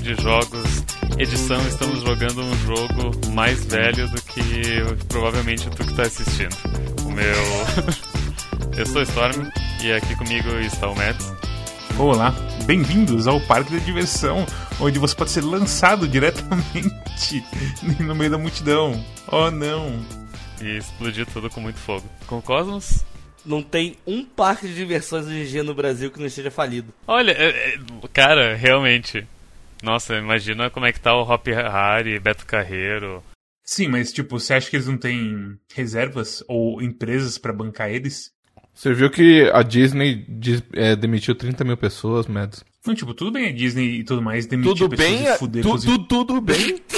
De Jogos. Edição, estamos jogando um jogo mais velho do que provavelmente tu que tá assistindo. O meu. Eu sou Storm e aqui comigo está o Matt. Olá, bem-vindos ao Parque da Diversão, onde você pode ser lançado diretamente no meio da multidão. Oh não! E explodir tudo com muito fogo. Com o Cosmos? Não tem um parque de diversões hoje em dia no Brasil que não esteja falido. Olha, é, é, cara, realmente. Nossa, imagina como é que tá o Hop Harry, Beto Carreiro. Sim, mas tipo, você acha que eles não têm reservas ou empresas para bancar eles? Você viu que a Disney des- é, demitiu 30 mil pessoas, Mads? Não, tipo, tudo bem a Disney e tudo mais demitir Tudo pessoas bem? e fuder Tu- inclusive- tu- tudo bem?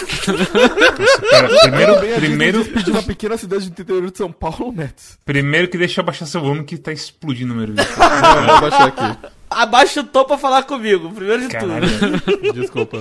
Pera, primeiro, Tudo bem, a primeiro, Disney despediu uma pequena cidade do interior de São Paulo, Mads? primeiro que deixa eu baixar seu volume que tá explodindo o número. Não, vou baixar aqui. Abaixa o tom pra falar comigo, primeiro de Caralho. tudo. Desculpa.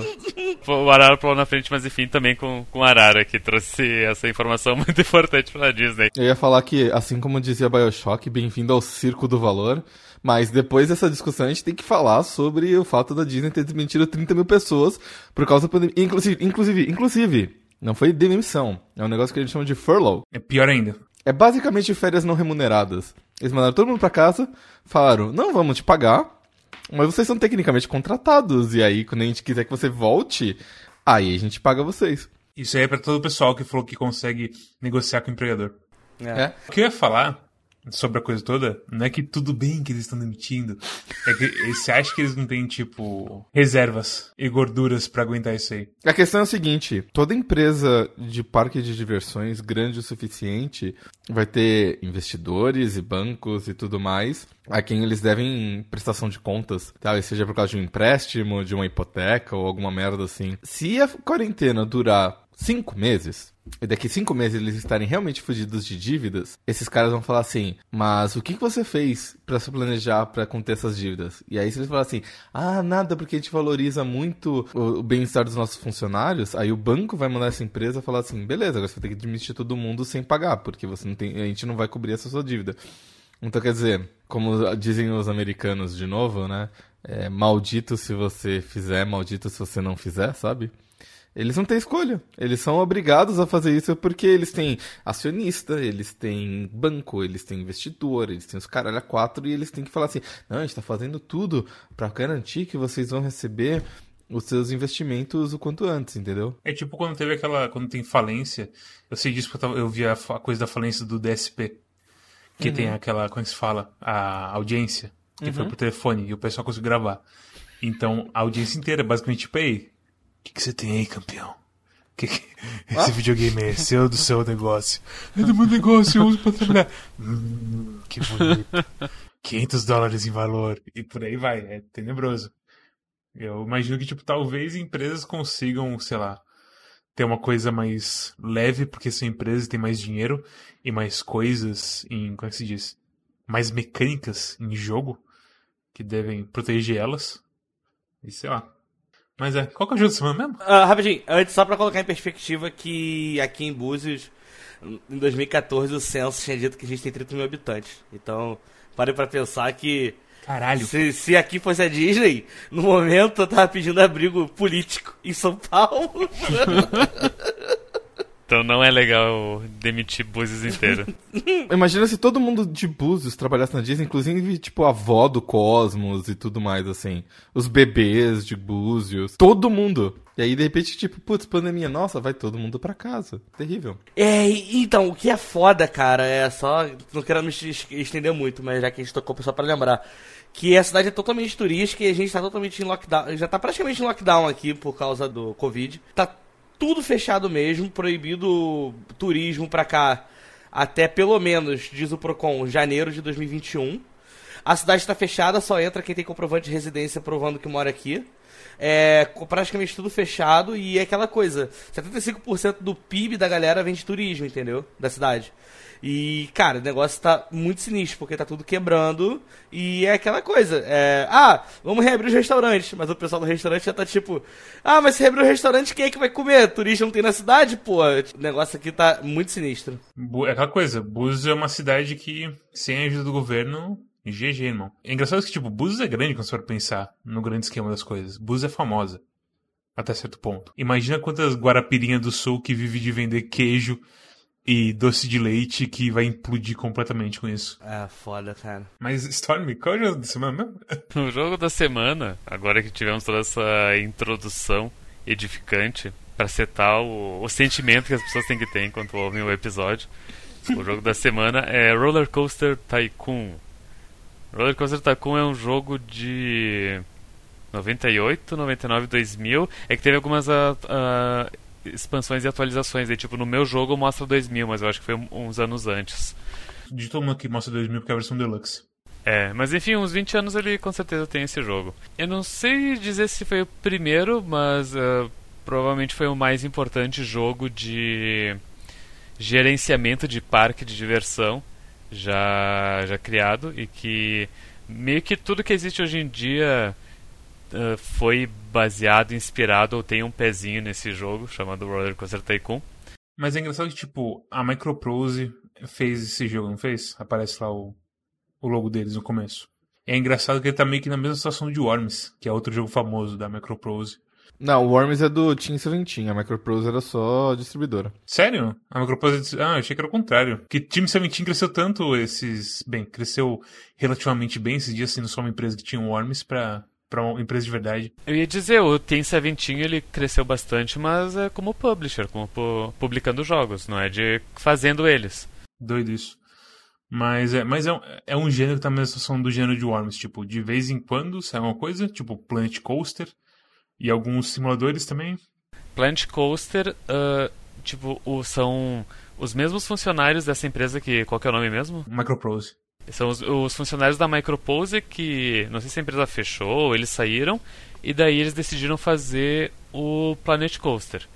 O Arara pulou na frente, mas enfim, também com, com o Arara, que trouxe essa informação muito importante pra Disney. Eu ia falar que, assim como dizia Bioshock, bem-vindo ao circo do valor. Mas depois dessa discussão a gente tem que falar sobre o fato da Disney ter desmentido 30 mil pessoas por causa da pandemia. Inclusive, inclusive, inclusive, não foi demissão. É um negócio que a gente chama de furlough. É pior ainda. É basicamente férias não remuneradas. Eles mandaram todo mundo pra casa, falaram, não vamos te pagar, mas vocês são tecnicamente contratados. E aí, quando a gente quiser que você volte, aí a gente paga vocês. Isso aí é pra todo o pessoal que falou que consegue negociar com o empregador. É. O que eu ia falar sobre a coisa toda não é que tudo bem que eles estão demitindo. É que você acha que eles não têm, tipo, reservas e gorduras pra aguentar isso aí? A questão é a seguinte: toda empresa de parque de diversões grande o suficiente vai ter investidores e bancos e tudo mais a quem eles devem prestação de contas, tá? seja por causa de um empréstimo, de uma hipoteca ou alguma merda assim. Se a quarentena durar cinco meses, e daqui cinco meses eles estarem realmente fugidos de dívidas, esses caras vão falar assim: Mas o que você fez pra se planejar pra conter essas dívidas? E aí, se eles falarem assim: Ah, nada, porque a gente valoriza muito o, o bem-estar dos nossos funcionários, aí o banco vai mandar essa empresa falar assim: Beleza, agora você vai ter que demitir todo mundo sem pagar, porque você não tem, a gente não vai cobrir essa sua dívida. Então, quer dizer, como dizem os americanos de novo, né? É, maldito se você fizer, maldito se você não fizer, sabe? Eles não têm escolha. Eles são obrigados a fazer isso porque eles têm acionista, eles têm banco, eles têm investidor, eles têm os caralho a quatro e eles têm que falar assim: não, a gente tá fazendo tudo pra garantir que vocês vão receber os seus investimentos o quanto antes, entendeu? É tipo quando teve aquela. Quando tem falência. Eu sei disso porque eu, tava- eu vi a, a coisa da falência do DSP. Que tem aquela. Como é que se fala? A audiência. Que foi pro telefone e o pessoal conseguiu gravar. Então a audiência inteira, basicamente, tipo, o que, que você tem aí, campeão? Que que- Esse videogame é seu do seu negócio? É do meu negócio, eu uso pra trabalhar. Hum, que bonito. 500 dólares em valor. E por aí vai, é tenebroso. Eu imagino que, tipo, talvez empresas consigam, sei lá, ter uma coisa mais leve, porque são empresas e têm mais dinheiro e mais coisas em, como é que se diz? Mais mecânicas em jogo que devem proteger elas. E sei lá. Mas é, qual que é o jogo da semana mesmo? Ah, rapidinho, antes só pra colocar em perspectiva que aqui em Búzios, em 2014, o censo tinha dito que a gente tem 30 mil habitantes. Então, pare pra pensar que Caralho. se, se aqui fosse a Disney, no momento eu tava pedindo abrigo político em São Paulo. Então não é legal demitir Búzios inteiro. Imagina se todo mundo de Búzios trabalhasse na Disney, inclusive, tipo, a avó do Cosmos e tudo mais, assim. Os bebês de Búzios. Todo mundo. E aí, de repente, tipo, putz, pandemia, nossa, vai todo mundo pra casa. Terrível. É, então, o que é foda, cara, é só. Não quero me es- estender muito, mas já que a gente tocou só pra lembrar. Que a cidade é totalmente turística e a gente tá totalmente em lockdown. Já tá praticamente em lockdown aqui por causa do Covid. Tá tudo fechado mesmo, proibido turismo pra cá até pelo menos, diz o Procon, janeiro de 2021. A cidade está fechada, só entra quem tem comprovante de residência provando que mora aqui. É praticamente tudo fechado e é aquela coisa: 75% do PIB da galera vem de turismo, entendeu? Da cidade. E, cara, o negócio tá muito sinistro, porque tá tudo quebrando. E é aquela coisa: é, ah, vamos reabrir os restaurantes. Mas o pessoal do restaurante já tá tipo: ah, mas se reabrir o restaurante, quem é que vai comer? Turista não tem na cidade, pô. O negócio aqui tá muito sinistro. É aquela coisa, Búzios é uma cidade que, sem a ajuda do governo, GG, irmão. É engraçado que, tipo, Búzios é grande quando você for pensar no grande esquema das coisas. Búzios é famosa. Até certo ponto. Imagina quantas Guarapirinhas do Sul que vive de vender queijo e doce de leite que vai implodir completamente com isso. É, foda, cara. Mas, Storm, qual é o jogo da semana mesmo? No jogo da semana, agora que tivemos toda essa introdução edificante para setar o, o sentimento que as pessoas têm que ter enquanto ouvem o episódio, o jogo da semana é Roller Coaster Tycoon. Roller Coaster Tycoon é um jogo de 98, 99, 2000. É que teve algumas uh, uh, expansões e atualizações. E, tipo, no meu jogo mostra 2000, mas eu acho que foi uns anos antes. De todo mundo que mostra 2000 porque é a versão deluxe. É, mas enfim, uns 20 anos ele com certeza tem esse jogo. Eu não sei dizer se foi o primeiro, mas uh, provavelmente foi o mais importante jogo de gerenciamento de parque de diversão já, já criado e que meio que tudo que existe hoje em dia uh, foi baseado, inspirado ou tem um pezinho nesse jogo chamado Roller Coaster Tycoon. Mas é engraçado que, tipo, a Microprose fez esse jogo, não fez? Aparece lá o, o logo deles no começo. É engraçado que ele tá meio que na mesma situação de Worms, que é outro jogo famoso da Microprose. Não, o Worms é do Team Seventeen, a Microprose era só distribuidora. Sério? A Microprose. Ah, eu achei que era o contrário. Que Team Seventeen cresceu tanto esses. Bem, cresceu relativamente bem esses dias sendo só uma empresa que tinha um Worms pra, pra uma empresa de verdade. Eu ia dizer, o Team Seventeen ele cresceu bastante, mas é como publisher, como pu publicando jogos, não é de fazendo eles. Doido isso. Mas é, mas é, um- é um gênero que tá na mesma situação do gênero de Worms. Tipo, de vez em quando sai uma coisa, tipo Planet Coaster. E alguns simuladores também. Planet Coaster, ah, tipo, o- são os mesmos funcionários dessa empresa que. Qual que é o nome mesmo? Microprose. São os, os funcionários da Micropose que. Não sei se a empresa fechou, eles saíram. E daí eles decidiram fazer o Planet Coaster.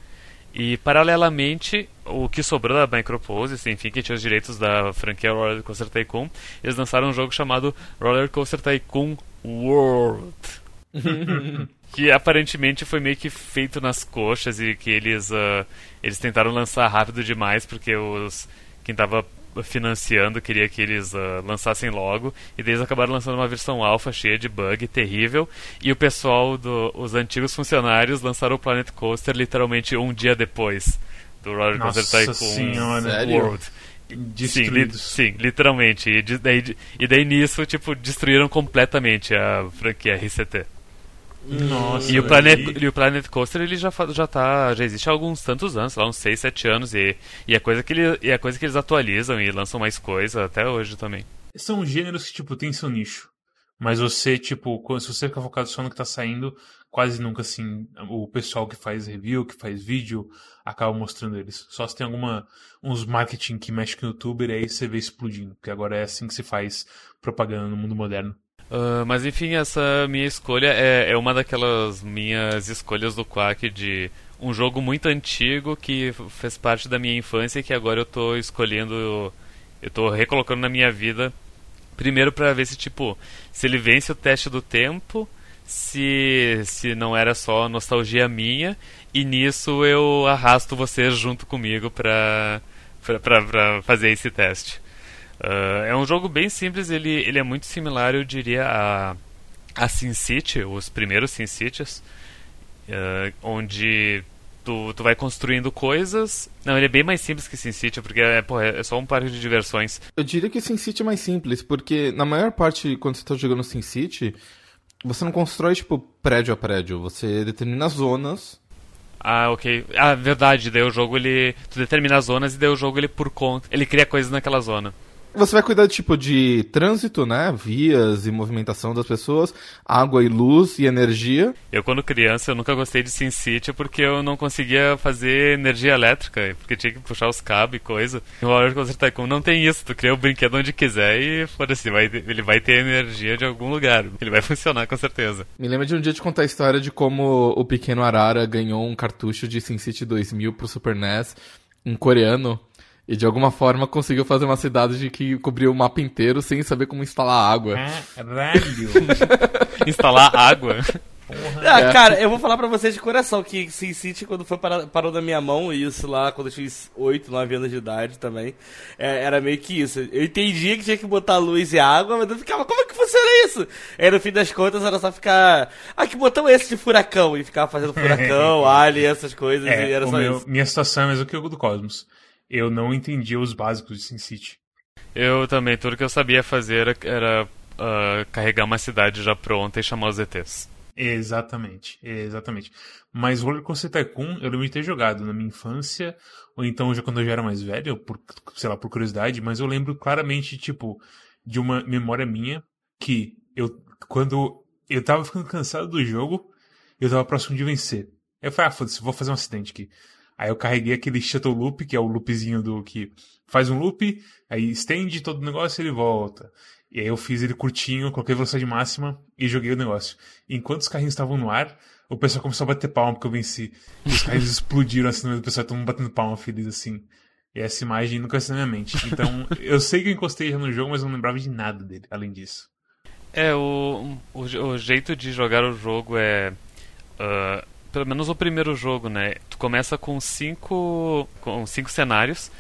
E paralelamente, o que sobrou da Micropose, enfim, que tinha os direitos da franquia Roller Coaster Tycoon, eles lançaram um jogo chamado Roller Coaster Tycoon World. que aparentemente foi meio que feito nas coxas e que eles ah, eles tentaram lançar rápido demais porque os quem tava financiando queria que eles ah, lançassem logo e daí eles acabaram lançando uma versão alfa cheia de bug terrível e o pessoal do os antigos funcionários lançaram o Planet Coaster literalmente um dia depois do Roller Coaster Nossa Tycoon senhora. Sério? World Sim, li- Destruídos. sim, literalmente. E, de- daí, e daí nisso, tipo, destruíram completamente a franquia RCT. Nossa. E o, Planet, e- o Planet Coaster ele já, já tá. já existe há alguns tantos anos, lá, uns 6, 7 anos, e, e, é coisa que ele, e é coisa que eles atualizam e lançam mais coisa até hoje também. São gêneros que, tipo, tem seu nicho. Mas você, tipo, quando- se você ficar focado só no que tá saindo, quase nunca, assim, o pessoal que faz review, que faz vídeo, acaba mostrando eles. Só se tem alguma, uns marketing que mexe com o youtuber, aí você vê explodindo. Porque agora é assim que se faz propaganda no mundo moderno. Ah, mas enfim, essa minha escolha é, é uma daquelas minhas escolhas do Quack de um jogo muito antigo que fez parte da minha infância e que agora eu tô escolhendo, eu tô recolocando na minha vida. Primeiro pra ver se tipo, se ele vence o teste do tempo, se se não era só nostalgia minha e nisso eu arrasto vocês junto comigo pra, pra fazer esse teste. Ah, é um jogo bem simples, ele, ele é muito similar, eu diria, a, a SimCity, os primeiros SimCities, ah, onde tu, tu vai construindo coisas. Não, ele é bem mais simples que SimCity, porque é, porra, é só um parque de diversões. Eu diria que SimCity é mais simples, porque na maior parte, quando você tá jogando SimCity, você não constrói, tipo, prédio a prédio. Você determina zonas. Ah, ok. Ah, verdade, daí o jogo ele. Tu determina as zonas e daí o jogo ele por conta. Ele cria coisas naquela zona. Você vai cuidar, tipo, de trânsito, né? Vias e movimentação das pessoas, água e luz e energia. Eu, quando criança, eu nunca gostei de SimCity porque eu não conseguia fazer energia elétrica, porque tinha que puxar os cabos e coisa. E o Roller Coaster Tycoon não tem isso, tu cria o brinquedo onde quiser e foda-se, vai, ele vai ter energia de algum lugar. Ele vai funcionar com certeza. Me lembra de um dia de contar a história de como o pequeno Arara ganhou um cartucho de SimCity 2000 pro Super NES em coreano. E de alguma forma conseguiu fazer uma cidade de que cobriu o mapa inteiro sem saber como instalar água. Caralho! Instalar água. Ah, é. cara, eu vou falar pra vocês de coração que Sin City, quando foi para, parou da minha mão, isso lá, quando eu tinha 8, 9 anos de idade também, é, era meio que isso. Eu entendia que tinha que botar luz e água, mas eu ficava, como é que funciona isso? Aí no fim das contas era só ficar. Ah, que botão é esse de furacão? E ficava fazendo furacão, alien, essas coisas, é, e era só meu, isso. Minha situação é a mesma que o do Cosmos. Eu não entendia os básicos de SimCity. Eu também, tudo que eu sabia fazer era uh, carregar uma cidade já pronta e chamar os ETs. Exatamente, exatamente. Mas Roller Coaster Tycoon eu lembro de ter jogado na minha infância, ou então já quando eu já era mais velho, por, sei lá, por curiosidade, mas eu lembro claramente, tipo, de uma memória minha que eu, quando eu tava ficando cansado do jogo, eu tava próximo de vencer. Eu falei, ah, foda-se, vou fazer um acidente aqui. Aí eu carreguei aquele Shuttle Loop, que é o loopzinho do que faz um loop, aí estende todo o negócio e ele volta. E aí eu fiz ele curtinho, coloquei velocidade máxima e joguei o negócio. Enquanto os carrinhos estavam no ar, o pessoal começou a bater palma porque eu venci. E os carrinhos explodiram assim no meio do pessoal, todo batendo palma feliz assim. E essa imagem nunca saiu na minha mente. Então, eu sei que eu encostei já no jogo, mas eu não lembrava de nada dele, além disso. É, o, o, o jeito de jogar o jogo é. Uh, pelo menos o primeiro jogo, né? Tu começa com cinco, com cinco cenários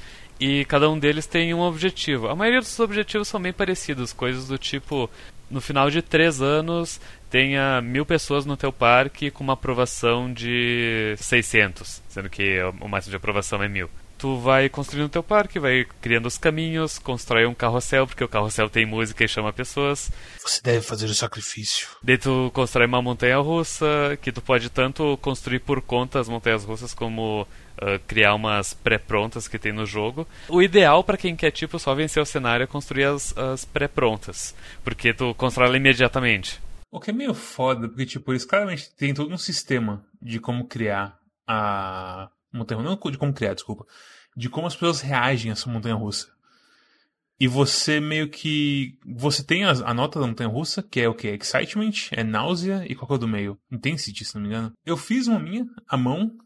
e cada um deles tem um objetivo. A maioria dos objetivos são bem parecidos, coisas do tipo no final de três anos tenha mil pessoas no teu parque com uma aprovação de 600, sendo que o máximo de aprovação é mil tu vai construindo o teu parque, vai criando os caminhos, constrói um carrossel, porque o carrossel tem música e chama pessoas. Você deve fazer o sacrifício. Daí tu constrói uma montanha russa, que tu pode tanto construir por conta as montanhas russas como uh, criar umas pré-prontas que tem no jogo. O ideal para quem quer tipo só vencer o cenário é construir as, as pré-prontas, porque tu constrói ela imediatamente. O que é meio foda, porque tipo, eles claramente têm todo um sistema de como criar a montanha não de como criar, desculpa, de como as pessoas reagem a essa montanha russa. E você meio que. Você tem a, a nota da montanha russa, que é o que? Excitement, é náusea e qual que é o do meio? Intensity, se não me engano. Eu fiz uma minha, a mão,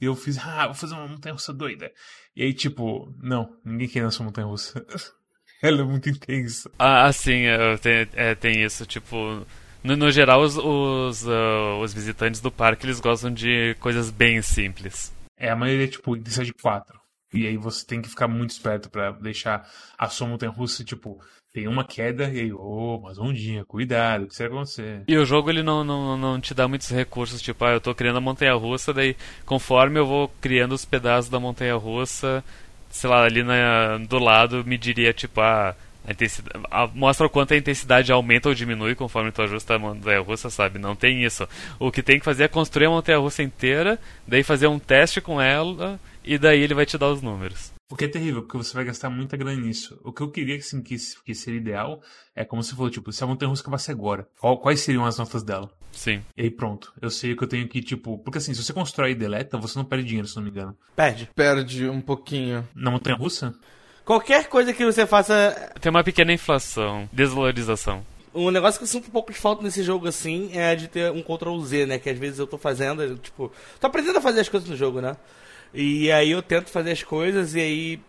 e eu fiz, ah, vou fazer uma montanha russa doida. E aí, tipo, não, ninguém quer nessa montanha russa. Ela é muito intensa. Ah, sim, é, tem, é, tem isso, tipo. No, no geral, os, os, uh, os visitantes do parque eles gostam de coisas bem simples. É, a maioria, tipo, intensidade de 4. E aí você tem que ficar muito esperto para deixar a sua montanha russa, tipo, tem uma queda e aí, ô, oh, mas ondinha, cuidado, o que será acontecer? E o jogo ele não, não, não te dá muitos recursos, tipo, ah, eu tô criando a montanha russa, daí conforme eu vou criando os pedaços da montanha russa, sei lá, ali na, do lado me diria, tipo, ah, a, mostra o quanto a intensidade aumenta ou diminui conforme tu ajusta a montanha russa, sabe? Não tem isso. O que tem que fazer é construir a montanha russa inteira, daí fazer um teste com ela e daí ele vai te dar os números. O que é terrível, porque você vai gastar muita grana nisso. O que eu queria assim, que, que seria ideal é como se falou, tipo, se a montanha russa acabasse agora, qual, quais seriam as notas dela? Sim. E aí pronto. Eu sei que eu tenho que, tipo. Porque assim, se você constrói e deleta, você não perde dinheiro, se não me engano. Perde. Perde um pouquinho. Na montanha russa? Qualquer coisa que você faça. Tem uma pequena inflação, desvalorização. Um negócio que eu sinto um pouco de falta nesse jogo assim é de ter um Ctrl Z, né? Que às vezes eu tô fazendo, tipo. Tô aprendendo a fazer as coisas no jogo, né? E aí eu tento fazer as coisas e aí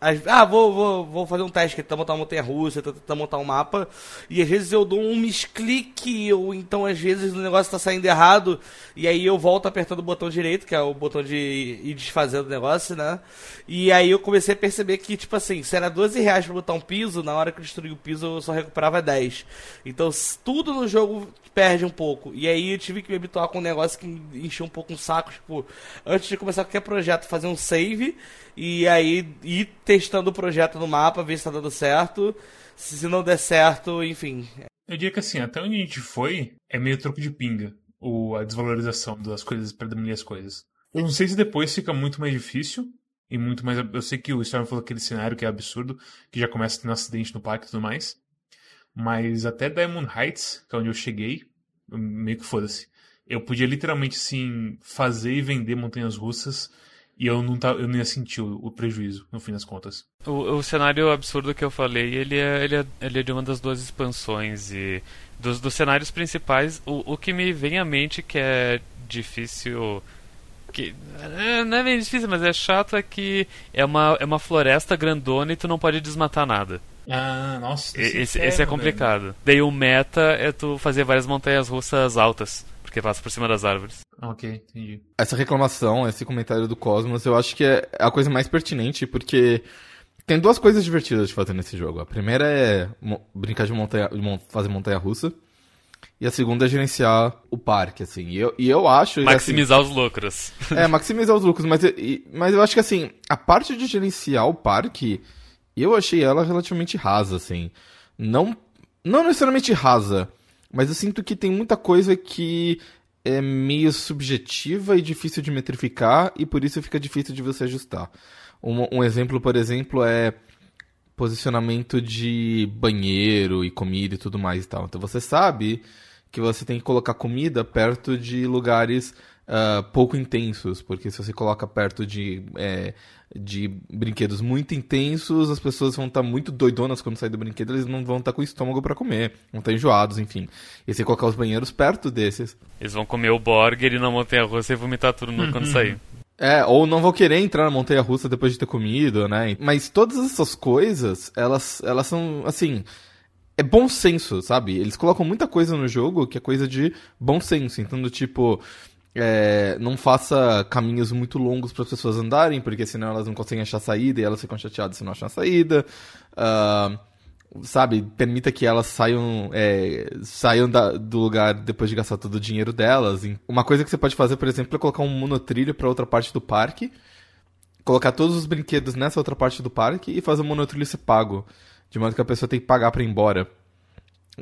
ah, vou, vou, vou fazer um teste, tentar montar uma montanha russa, tentar montar um mapa. E às vezes eu dou um misclick, ou então às vezes o negócio tá saindo errado. E aí eu volto apertando o botão direito, que é o botão de ir desfazendo o negócio, né? E aí eu comecei a perceber que, tipo assim, se era 12 reais pra botar um piso, na hora que eu destruí o piso eu só recuperava 10. Então tudo no jogo perde um pouco. E aí eu tive que me habituar com um negócio que encheu um pouco um saco, tipo, antes de começar qualquer projeto, fazer um save e aí ir testando o projeto no mapa, ver se tá dando certo. Se não der certo, enfim. Eu diria que assim, até onde a gente foi, é meio troco de pinga. O, a desvalorização das coisas para diminuir as coisas. Eu não sei se depois fica muito mais difícil. E muito mais. Eu sei que o Storm falou aquele cenário que é absurdo, que já começa ter um acidente no parque e tudo mais. Mas até Diamond Heights, que é onde eu cheguei, meio que foda-se. Eu podia literalmente, assim, fazer e vender montanhas russas e eu não, tá, eu não ia sentir o, o prejuízo, no fim das contas. O, o, cenário absurdo que eu falei, ele é, ele, é, ele é de uma das duas expansões. E dos, dos cenários principais, o, o que me vem à mente que é difícil que é, não é bem difícil, mas é chato é que é uma, é uma floresta grandona e tu não pode desmatar nada. Ah, nossa. Esse, esse é complicado. Velho. Daí o meta é tu fazer várias montanhas russas altas porque passa por cima das árvores. Ok, entendi. Essa reclamação, esse comentário do Cosmos, eu acho que é a coisa mais pertinente, porque tem duas coisas divertidas de fazer nesse jogo. A primeira é brincar de montanha, fazer montanha russa. E a segunda é gerenciar o parque, assim. E eu, e eu acho. Maximizar assim, os lucros. É, maximizar os lucros, mas, mas eu acho que assim, a parte de gerenciar o parque, eu achei ela relativamente rasa, assim. Não, não necessariamente rasa, mas eu sinto que tem muita coisa que é meio subjetiva e difícil de metrificar, e por isso fica difícil de você ajustar. Um, um exemplo, por exemplo, é posicionamento de banheiro e comida e tudo mais e tal. Então você sabe que você tem que colocar comida perto de lugares uh, pouco intensos, porque se você coloca perto de, é, de brinquedos muito intensos, as pessoas vão estar tá muito doidonas quando sair do brinquedo, eles não vão estar tá com o estômago para comer, vão estar tá enjoados, enfim. E você colocar os banheiros perto desses. Eles vão comer o burger e na montanha russa e vomitar tudo no, quando sair. É, ou não vão querer entrar na montanha russa depois de ter comido, né? Mas todas essas coisas, elas, elas são, assim, é bom senso, sabe? Eles colocam muita coisa no jogo que é coisa de bom senso. Então, do tipo, é, não faça caminhos muito longos para as pessoas andarem, porque senão elas não conseguem achar saída e elas ficam chateadas se não acham a saída. Uh, sabe, permita que elas saiam, é, saiam da, do lugar depois de gastar todo o dinheiro delas. Uma coisa que você pode fazer, por exemplo, é colocar um monotrilho para outra parte do parque, colocar todos os brinquedos nessa outra parte do parque e fazer o monotrilho ser pago. De modo que a pessoa tem que pagar para ir embora.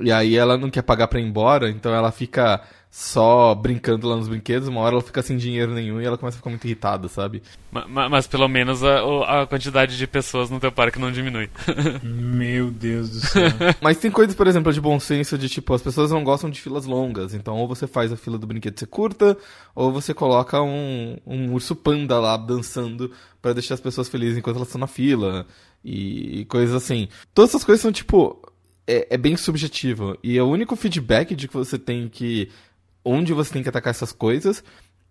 E aí ela não quer pagar para ir embora, então ela fica só brincando lá nos brinquedos, uma hora ela fica sem dinheiro nenhum e ela começa a ficar muito irritada, sabe? Mas, mas pelo menos a, a, quantidade de pessoas no teu parque não diminui. Meu Deus do céu. mas tem coisas, por exemplo, de bom senso, de tipo, as pessoas não gostam de filas longas, então ou você faz a fila do brinquedo ser curta, ou você coloca um, um urso panda lá dançando para deixar as pessoas felizes enquanto elas estão na fila, e, e coisas assim. Todas essas coisas são, tipo, é, é, bem subjetivo. E o único feedback de que você tem que. Onde você tem que atacar essas coisas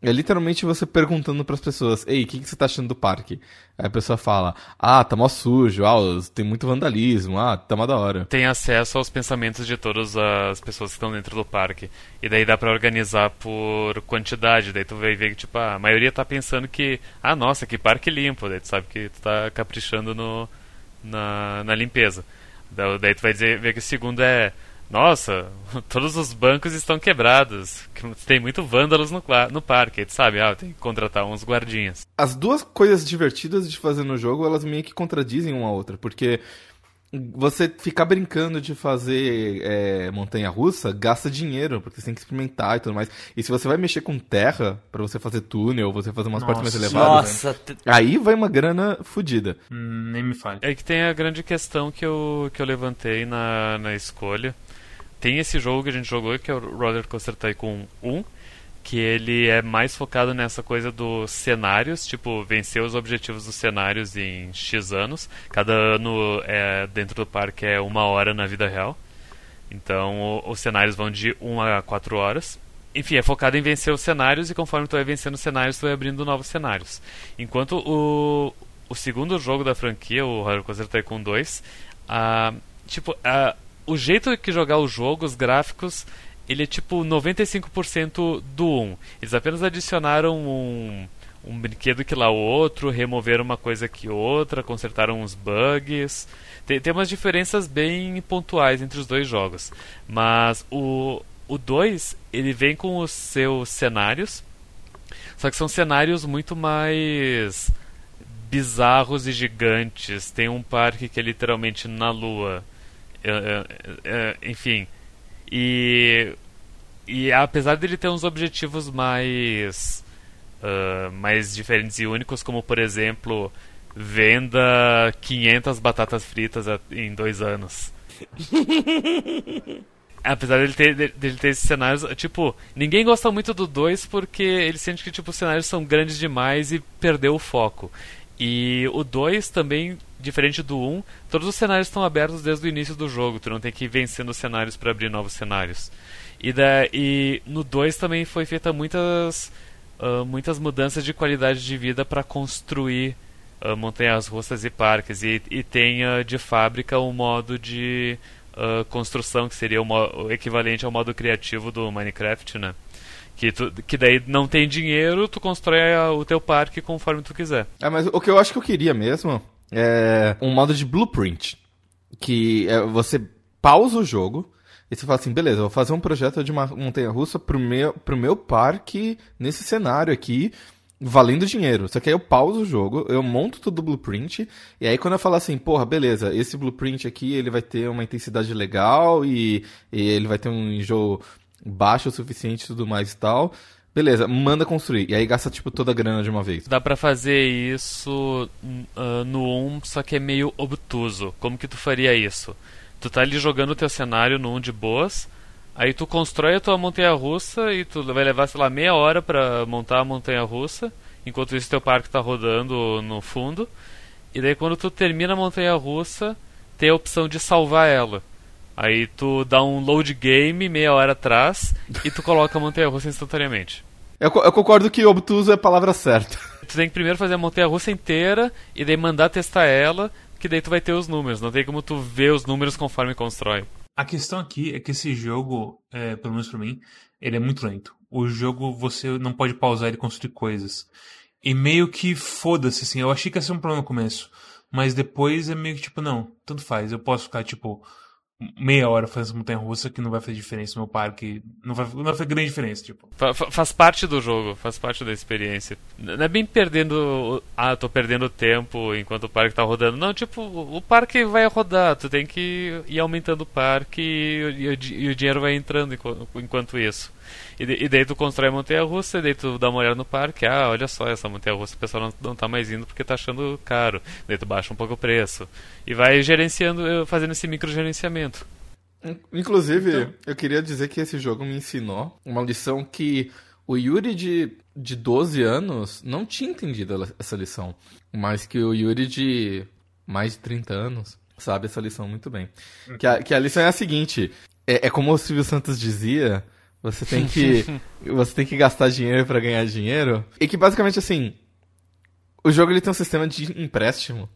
é literalmente você perguntando para as pessoas: Ei, o que, que, você tá achando do parque? Aí a pessoa fala: Ah, tá mó sujo, ah, tem muito vandalismo, ah, tá mó da hora. Tem acesso aos pensamentos de todas as pessoas que estão dentro do parque. E daí dá para organizar por quantidade. Daí tu vai ver que, tipo, a maioria tá pensando que, ah, nossa, que parque limpo. Daí tu sabe que tu tá caprichando no, na, na limpeza. Daí tu vai dizer, ver que o segundo é. Nossa, todos os bancos estão quebrados. Tem muito vândalos no, no parque. Aí tu sabe, ah, tem que contratar uns guardinhas. As duas coisas divertidas de fazer no jogo, elas meio que contradizem uma a outra. Porque você ficar brincando de fazer é, montanha russa gasta dinheiro, porque você tem que experimentar e tudo mais. E se você vai mexer com terra para você fazer túnel, você fazer umas Nossa. partes mais elevadas, Nossa. aí vai uma grana fodida. Hum, nem me fale. É que tem a grande questão que eu, que eu levantei na, na escolha. Tem esse jogo que a gente jogou, que é o Roller Coaster Tycoon 1, que ele é mais focado nessa coisa dos cenários, tipo, vencer os objetivos dos cenários em X anos. Cada ano é, dentro do parque é uma hora na vida real. Então os cenários vão de 1 a 4 horas. Enfim, é focado em vencer os cenários e conforme tu vai vencendo os cenários, tu vai abrindo novos cenários. Enquanto o, o segundo jogo da franquia, o Roller Coaster Tycoon 2, a, tipo, a, o jeito que jogar o jogo, os gráficos, ele é tipo 95% do 1. Eles apenas adicionaram um, um brinquedo que lá o outro, removeram uma coisa que outra, consertaram uns bugs. Tem, tem umas diferenças bem pontuais entre os dois jogos. Mas o, o 2, ele vem com os seus cenários, só que são cenários muito mais bizarros e gigantes. Tem um parque que é literalmente na lua. Enfim, e, e apesar dele ter uns objetivos mais, uh, mais diferentes e únicos, como por exemplo, venda 500 batatas fritas em dois anos. apesar dele ter, dele ter esses cenários, tipo, ninguém gosta muito do 2 porque ele sente que tipo, os cenários são grandes demais e perdeu o foco. E o 2 também, diferente do 1, um, todos os cenários estão abertos desde o início do jogo, tu não tem que ir vencendo os cenários para abrir novos cenários. E, da, e no 2 também foi feita muitas, uh, muitas mudanças de qualidade de vida para construir uh, montanhas russas e parques. E, e tem uh, de fábrica um modo de construção que seria o, o equivalente ao modo criativo do Minecraft, né? Que, tu, que daí não tem dinheiro, tu constrói o teu parque conforme tu quiser. É, mas o que eu acho que eu queria mesmo é um modo de blueprint. Que é, você pausa o jogo e você fala assim, beleza, vou fazer um projeto de uma montanha-russa pro meu, pro meu parque nesse cenário aqui, valendo dinheiro. Só que aí eu pauso o jogo, eu monto tudo o blueprint, e aí quando eu falar assim, porra, beleza, esse blueprint aqui ele vai ter uma intensidade legal e, e ele vai ter um enjoo baixo o suficiente e tudo mais e tal. Beleza, manda construir. E aí gasta, tipo, toda a grana de uma vez. Dá pra fazer isso uh, no 1, só que é meio obtuso. Como que tu faria isso? Tu tá ali jogando o teu cenário no 1 de boas, aí tu constrói a tua montanha-russa e tu vai levar, sei lá, meia hora pra montar a montanha-russa, enquanto isso teu parque tá rodando no fundo. E daí quando tu termina a montanha-russa, tem a opção de salvar ela. Aí tu dá um load game meia hora atrás e tu coloca a montanha-russa instantaneamente. Eu, eu, concordo que obtuso é a palavra certa. Tu tem que primeiro fazer a montanha-russa inteira e daí mandar testar ela, que daí tu vai ter os números. Não tem como tu ver os números conforme constrói. A questão aqui é que esse jogo, é, pelo menos pra mim, ele é muito lento. O jogo você não pode pausar e construir coisas. E meio que foda-se, assim. Eu achei que ia ser um problema no começo. Mas depois é meio que tipo, não, tanto faz. Eu posso ficar, tipo, meia hora fazendo montanha russa que não vai fazer diferença no meu parque. Não vai, não vai fazer grande diferença, tipo. Fa faz parte do jogo, faz parte da experiência. Não é bem perdendo. Ah, tô perdendo tempo enquanto o parque tá rodando. Não, tipo, o parque vai rodar, tu tem que ir aumentando o parque e, e, e o dinheiro vai entrando enquanto, enquanto isso. E, e daí tu constrói a montanha russa, e daí tu dá uma olhada no parque, ah, olha só, essa montanha russa o pessoal não, não tá mais indo porque tá achando caro. Daí tu baixa um pouco o preço. E vai gerenciando, eh, fazendo esse micro gerenciamento. Inclusive, então... eu queria dizer que esse jogo me ensinou uma lição que o Yuri de, de 12 anos não tinha entendido essa lição. Mas que o Yuri de mais de 30 anos sabe essa lição muito bem. Que a, que a lição é a seguinte: é, é como o Silvio Santos dizia, você tem que você tem que gastar dinheiro para ganhar dinheiro. E que basicamente assim, o jogo ele tem um sistema de empréstimo.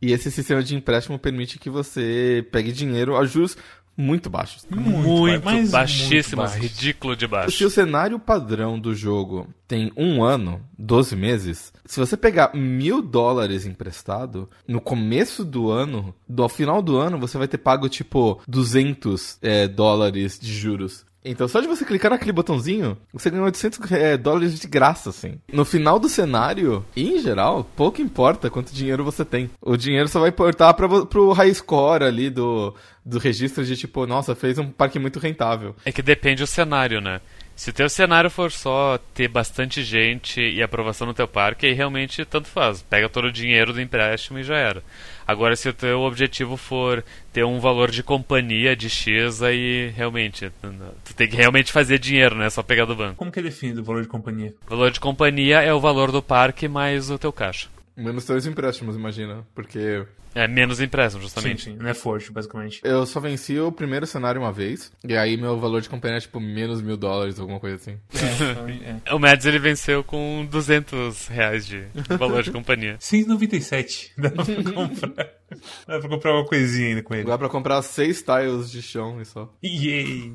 E esse sistema de empréstimo permite que você pegue dinheiro a juros muito baixos. Muito, muito baixíssimos, muito ridículo de baixo. Se o cenário padrão do jogo tem um ano, 12 meses, se você pegar mil dólares emprestado, no começo do ano, do, ao final do ano, você vai ter pago tipo 200 é, dólares de juros. Então, só de você clicar naquele botãozinho, você ganha 800 é, dólares de graça, assim. No final do cenário, em geral, pouco importa quanto dinheiro você tem. O dinheiro só vai importar pra, pro high score ali do, do registro de tipo, nossa, fez um parque muito rentável. É que depende do cenário, né? Se o teu cenário for só ter bastante gente e aprovação no teu parque, aí realmente tanto faz. Pega todo o dinheiro do empréstimo e já era. Agora, se o teu objetivo for ter um valor de companhia de X, aí realmente, tu tem que realmente fazer dinheiro, não é só pegar do banco. Como que é definido o valor de companhia? O valor de companhia é o valor do parque mais o teu caixa. Menos teus empréstimos, imagina. Porque é, menos empréstimo, justamente. Sim, sim, não é forte, basicamente. Eu só venci o primeiro cenário uma vez, e aí meu valor de companhia é tipo menos mil dólares, alguma coisa assim. É, é. o Mads ele venceu com 200 reais de valor de companhia. 6,97. Dá pra comprar. Dá pra comprar uma coisinha ainda com ele. Dá pra comprar seis tiles de chão e só. Yay!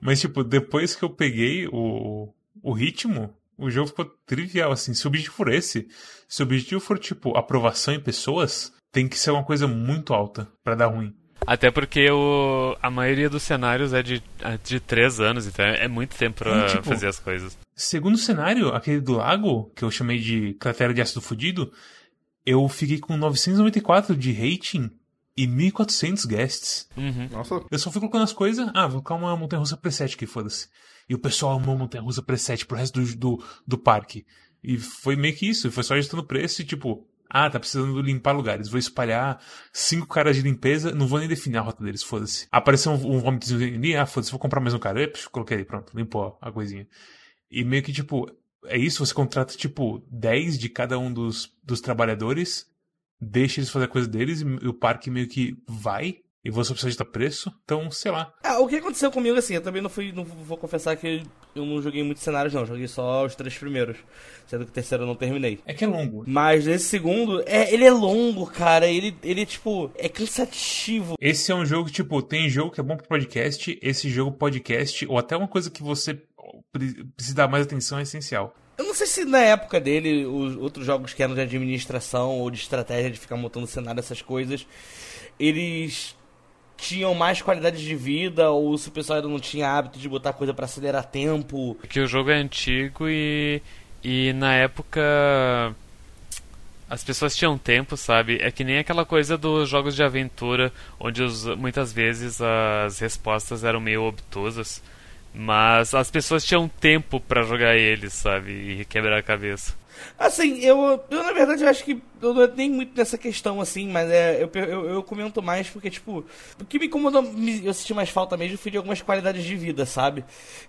Mas, tipo, depois que eu peguei o, o ritmo, o jogo ficou trivial, assim. Se o objetivo for esse, se o objetivo for, tipo, aprovação em pessoas, tem que ser uma coisa muito alta para dar ruim. Até porque o, a maioria dos cenários é de, é de três anos, então é muito tempo pra e, tipo, fazer as coisas. Segundo cenário, aquele do lago, que eu chamei de cratera de ácido fudido, eu fiquei com 994 de rating e 1400 guests. Uhum. Nossa. Eu só fui colocando as coisas, ah, vou colocar uma montanha russa preset aqui, foda-se. E o pessoal amou montanha russa preset pro resto do, do, do parque. E foi meio que isso, foi só ajustando o preço e tipo, ah, tá precisando limpar lugares. Vou espalhar cinco caras de limpeza. Não vou nem definir a rota deles, foda-se. Apareceu um, um vômitozinho ali. Ah, foda-se, vou comprar mais um cara. Epsh, coloquei ali, pronto. Limpou a coisinha. E meio que, tipo, é isso. Você contrata, tipo, 10 de cada um dos, dos trabalhadores. Deixa eles fazer a coisa deles. E o parque meio que vai e você precisa de preço, então, sei lá. Ah, o que aconteceu comigo, assim, eu também não fui, não vou confessar que eu não joguei muitos cenários, não, joguei só os três primeiros, sendo que o terceiro eu não terminei. É que é longo. Mas nesse segundo, é, ele é longo, cara, ele, ele, tipo, é cansativo. Esse é um jogo, tipo, tem jogo que é bom pro podcast, esse jogo podcast, ou até uma coisa que você precisa dar mais atenção é essencial. Eu não sei se na época dele, os outros jogos que eram de administração ou de estratégia, de ficar montando cenário, essas coisas, eles tinham mais qualidade de vida ou se o pessoal ainda não tinha hábito de botar coisa para acelerar tempo. Que o jogo é antigo e, e na época as pessoas tinham tempo, sabe? É que nem aquela coisa dos jogos de aventura, onde os, muitas vezes as respostas eram meio obtusas. Mas as pessoas tinham tempo para jogar eles, sabe? E quebrar a cabeça. Assim, eu, eu na verdade eu acho que eu não é nem muito nessa questão assim, mas é, eu, eu, eu, comento mais porque, tipo, o que me incomodou, eu senti mais falta mesmo foi de algumas qualidades de vida, sabe?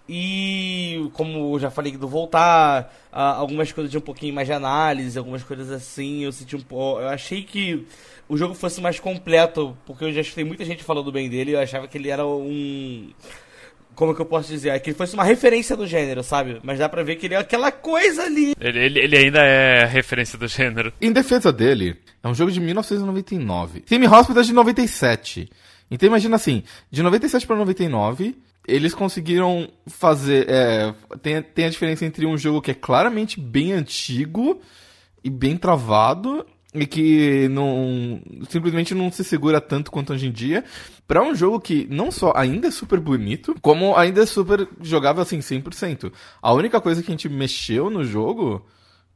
E como eu já falei do voltar, algumas coisas de um pouquinho mais de análise, algumas coisas assim, eu senti um pouco. Eu achei que o jogo fosse mais completo, porque eu já escutei muita gente falando bem dele, eu achava que ele era um como que eu posso dizer? É que ele fosse uma referência do gênero, sabe? Mas dá pra ver que ele é aquela coisa ali. Ele, ele, ele ainda é referência do gênero. Em defesa dele, é um jogo de 1999. Team Hospital é de 97. Então imagina assim, de 97 para 99, eles conseguiram fazer. É, tem, tem a diferença entre um jogo que é claramente bem antigo e bem travado e que não simplesmente não se segura tanto quanto hoje em dia para um jogo que não só ainda é super bonito, como ainda é super jogável assim 100%. A única coisa que a gente mexeu no jogo,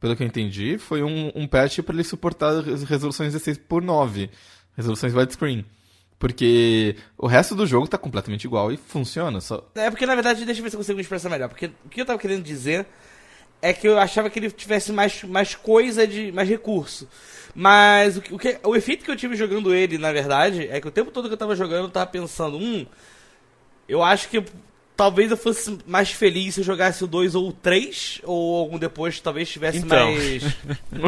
pelo que eu entendi, foi um, um patch para ele suportar resoluções 16 por 9, resoluções widescreen. Porque o resto do jogo tá completamente igual e funciona. Só... É porque, na verdade, deixa eu ver se eu consigo me expressar melhor. Porque o que eu tava querendo dizer é que eu achava que ele tivesse mais, mais coisa de. mais recurso. Mas o, que, o efeito que eu tive jogando ele, na verdade, é que o tempo todo que eu tava jogando, eu tava pensando, hum, eu acho que talvez eu fosse mais feliz se eu jogasse o 2 ou o 3, ou algum depois talvez tivesse então. mais.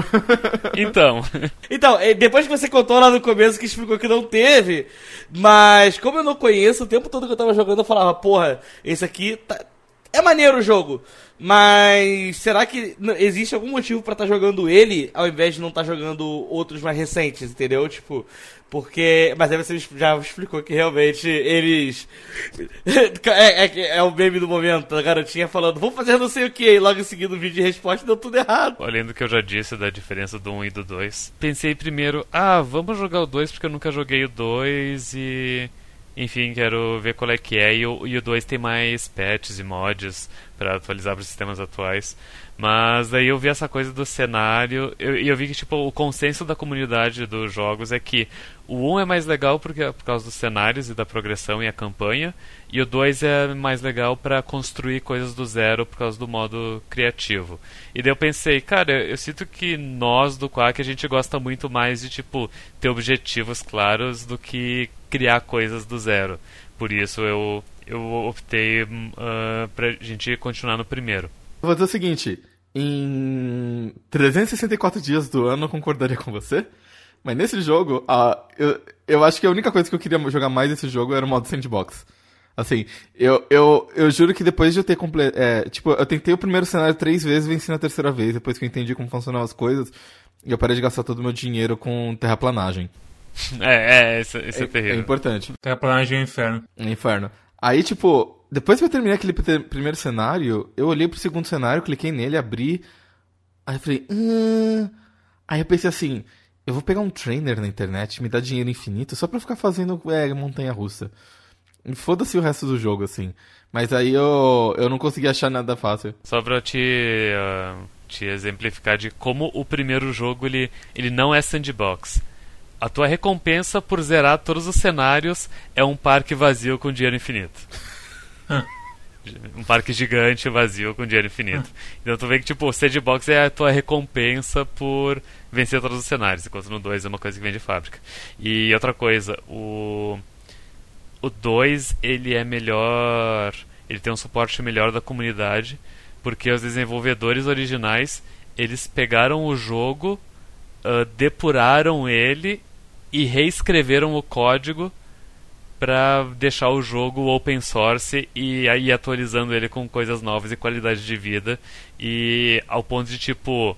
então. Então, depois que você contou lá no começo que explicou que não teve, mas como eu não conheço, o tempo todo que eu tava jogando eu falava, porra, esse aqui tá... é maneiro o jogo. Mas será que existe algum motivo para estar tá jogando ele ao invés de não estar tá jogando outros mais recentes, entendeu? Tipo, porque. Mas aí você já explicou que realmente eles. é, é, é, o meme do momento, a garotinha falando, vou fazer não sei o que, e logo em seguida o vídeo de resposta deu tudo errado. Além do que eu já disse da diferença do 1 e do 2. Pensei primeiro, ah, vamos jogar o 2 porque eu nunca joguei o 2 e. Enfim, quero ver qual é que é. E o, e o 2 tem mais patches e mods para atualizar para os sistemas atuais. Mas daí eu vi essa coisa do cenário e eu, eu, vi que tipo o consenso da comunidade dos jogos é que o 1 é mais legal porque, por causa dos cenários e da progressão e a campanha, e o 2 é mais legal para construir coisas do zero por causa do modo criativo. E daí eu pensei, cara, eu sinto que nós do Quack a gente gosta muito mais de tipo ter objetivos claros do que criar coisas do zero. Por isso eu eu optei uh, pra gente continuar no primeiro. Eu vou dizer o seguinte: em 364 dias do ano eu concordaria com você. Mas nesse jogo, uh, eu, eu acho que a única coisa que eu queria jogar mais nesse jogo era o modo sandbox. Assim, eu, eu, eu juro que depois de eu ter completado. É, tipo, eu tentei o primeiro cenário três vezes e venci na terceira vez, depois que eu entendi como funcionavam as coisas. E eu parei de gastar todo o meu dinheiro com terraplanagem. É, é, isso, isso é, é terrível. É importante. Terraplanagem é um inferno. É um inferno. Aí, tipo, depois que eu terminei aquele primeiro cenário, eu olhei pro segundo cenário, cliquei nele, abri. Aí eu falei, hum... Aí eu pensei assim, eu vou pegar um trainer na internet, me dar dinheiro infinito, só pra ficar fazendo é, montanha russa. Foda-se o resto do jogo, assim. Mas aí eu, eu não consegui achar nada fácil. Só pra te, uh, te exemplificar de como o primeiro jogo ele, ele não é sandbox. A tua recompensa por zerar todos os cenários é um parque vazio com dinheiro infinito. um parque gigante vazio com dinheiro infinito. Então tu vê que tipo, o Sandbox é a tua recompensa por vencer todos os cenários, enquanto no 2 é uma coisa que vem de fábrica. E outra coisa, o o 2 ele é melhor, ele tem um suporte melhor da comunidade, porque os desenvolvedores originais, eles pegaram o jogo, uh, depuraram ele e reescreveram o código para deixar o jogo open source e aí atualizando ele com coisas novas e qualidade de vida e ao ponto de tipo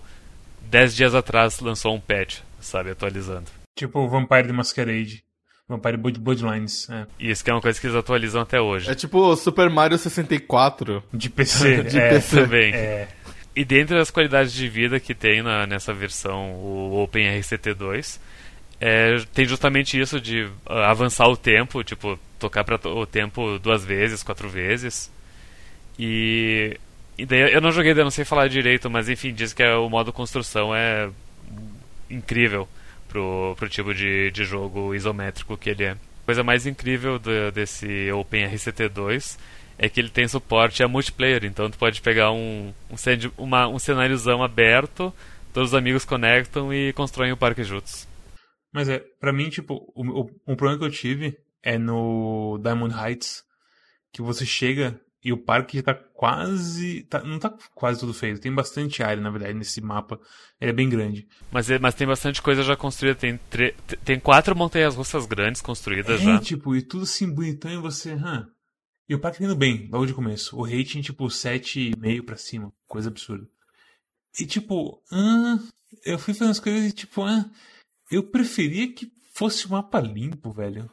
10 dias atrás lançou um patch, sabe, atualizando. Tipo o Vampire the Masquerade. Vampire Bloodlines, é. Isso que é uma coisa que eles atualizam até hoje. É tipo Super Mario 64. De PC. De é, PC. Também. É. E dentre as qualidades de vida que tem na, nessa versão, o OpenRCT2, é, tem justamente isso de ah, avançar o tempo, tipo, tocar para o tempo duas vezes, quatro vezes. E, e daí eu não joguei, eu não sei falar direito, mas enfim, diz que é, o modo construção é incrível pro, pro tipo de, de jogo isométrico que ele é. A coisa mais incrível do, desse OpenRCT2 é que ele tem suporte a multiplayer, então tu pode pegar um, um, uma, um cenáriozão aberto, todos os amigos conectam e constroem o parque juntos. Mas é, pra mim, tipo, o, o, um problema que eu tive é no Diamond Heights, que você chega e o parque já tá quase. Tá, não tá quase tudo feito. Tem bastante área, na verdade, nesse mapa. Ele é bem grande. Mas, é- mas tem bastante coisa já construída, tem, tre- tem quatro montanhas russas grandes construídas É, já. tipo, e tudo assim bonitão e você. Hã? E o parque tá indo bem, logo de começo. O rating, tipo, 7,5 pra cima. Coisa absurda. E tipo, hã? eu fui fazendo as coisas e tipo, hã? eu preferia que fosse um mapa limpo, velho.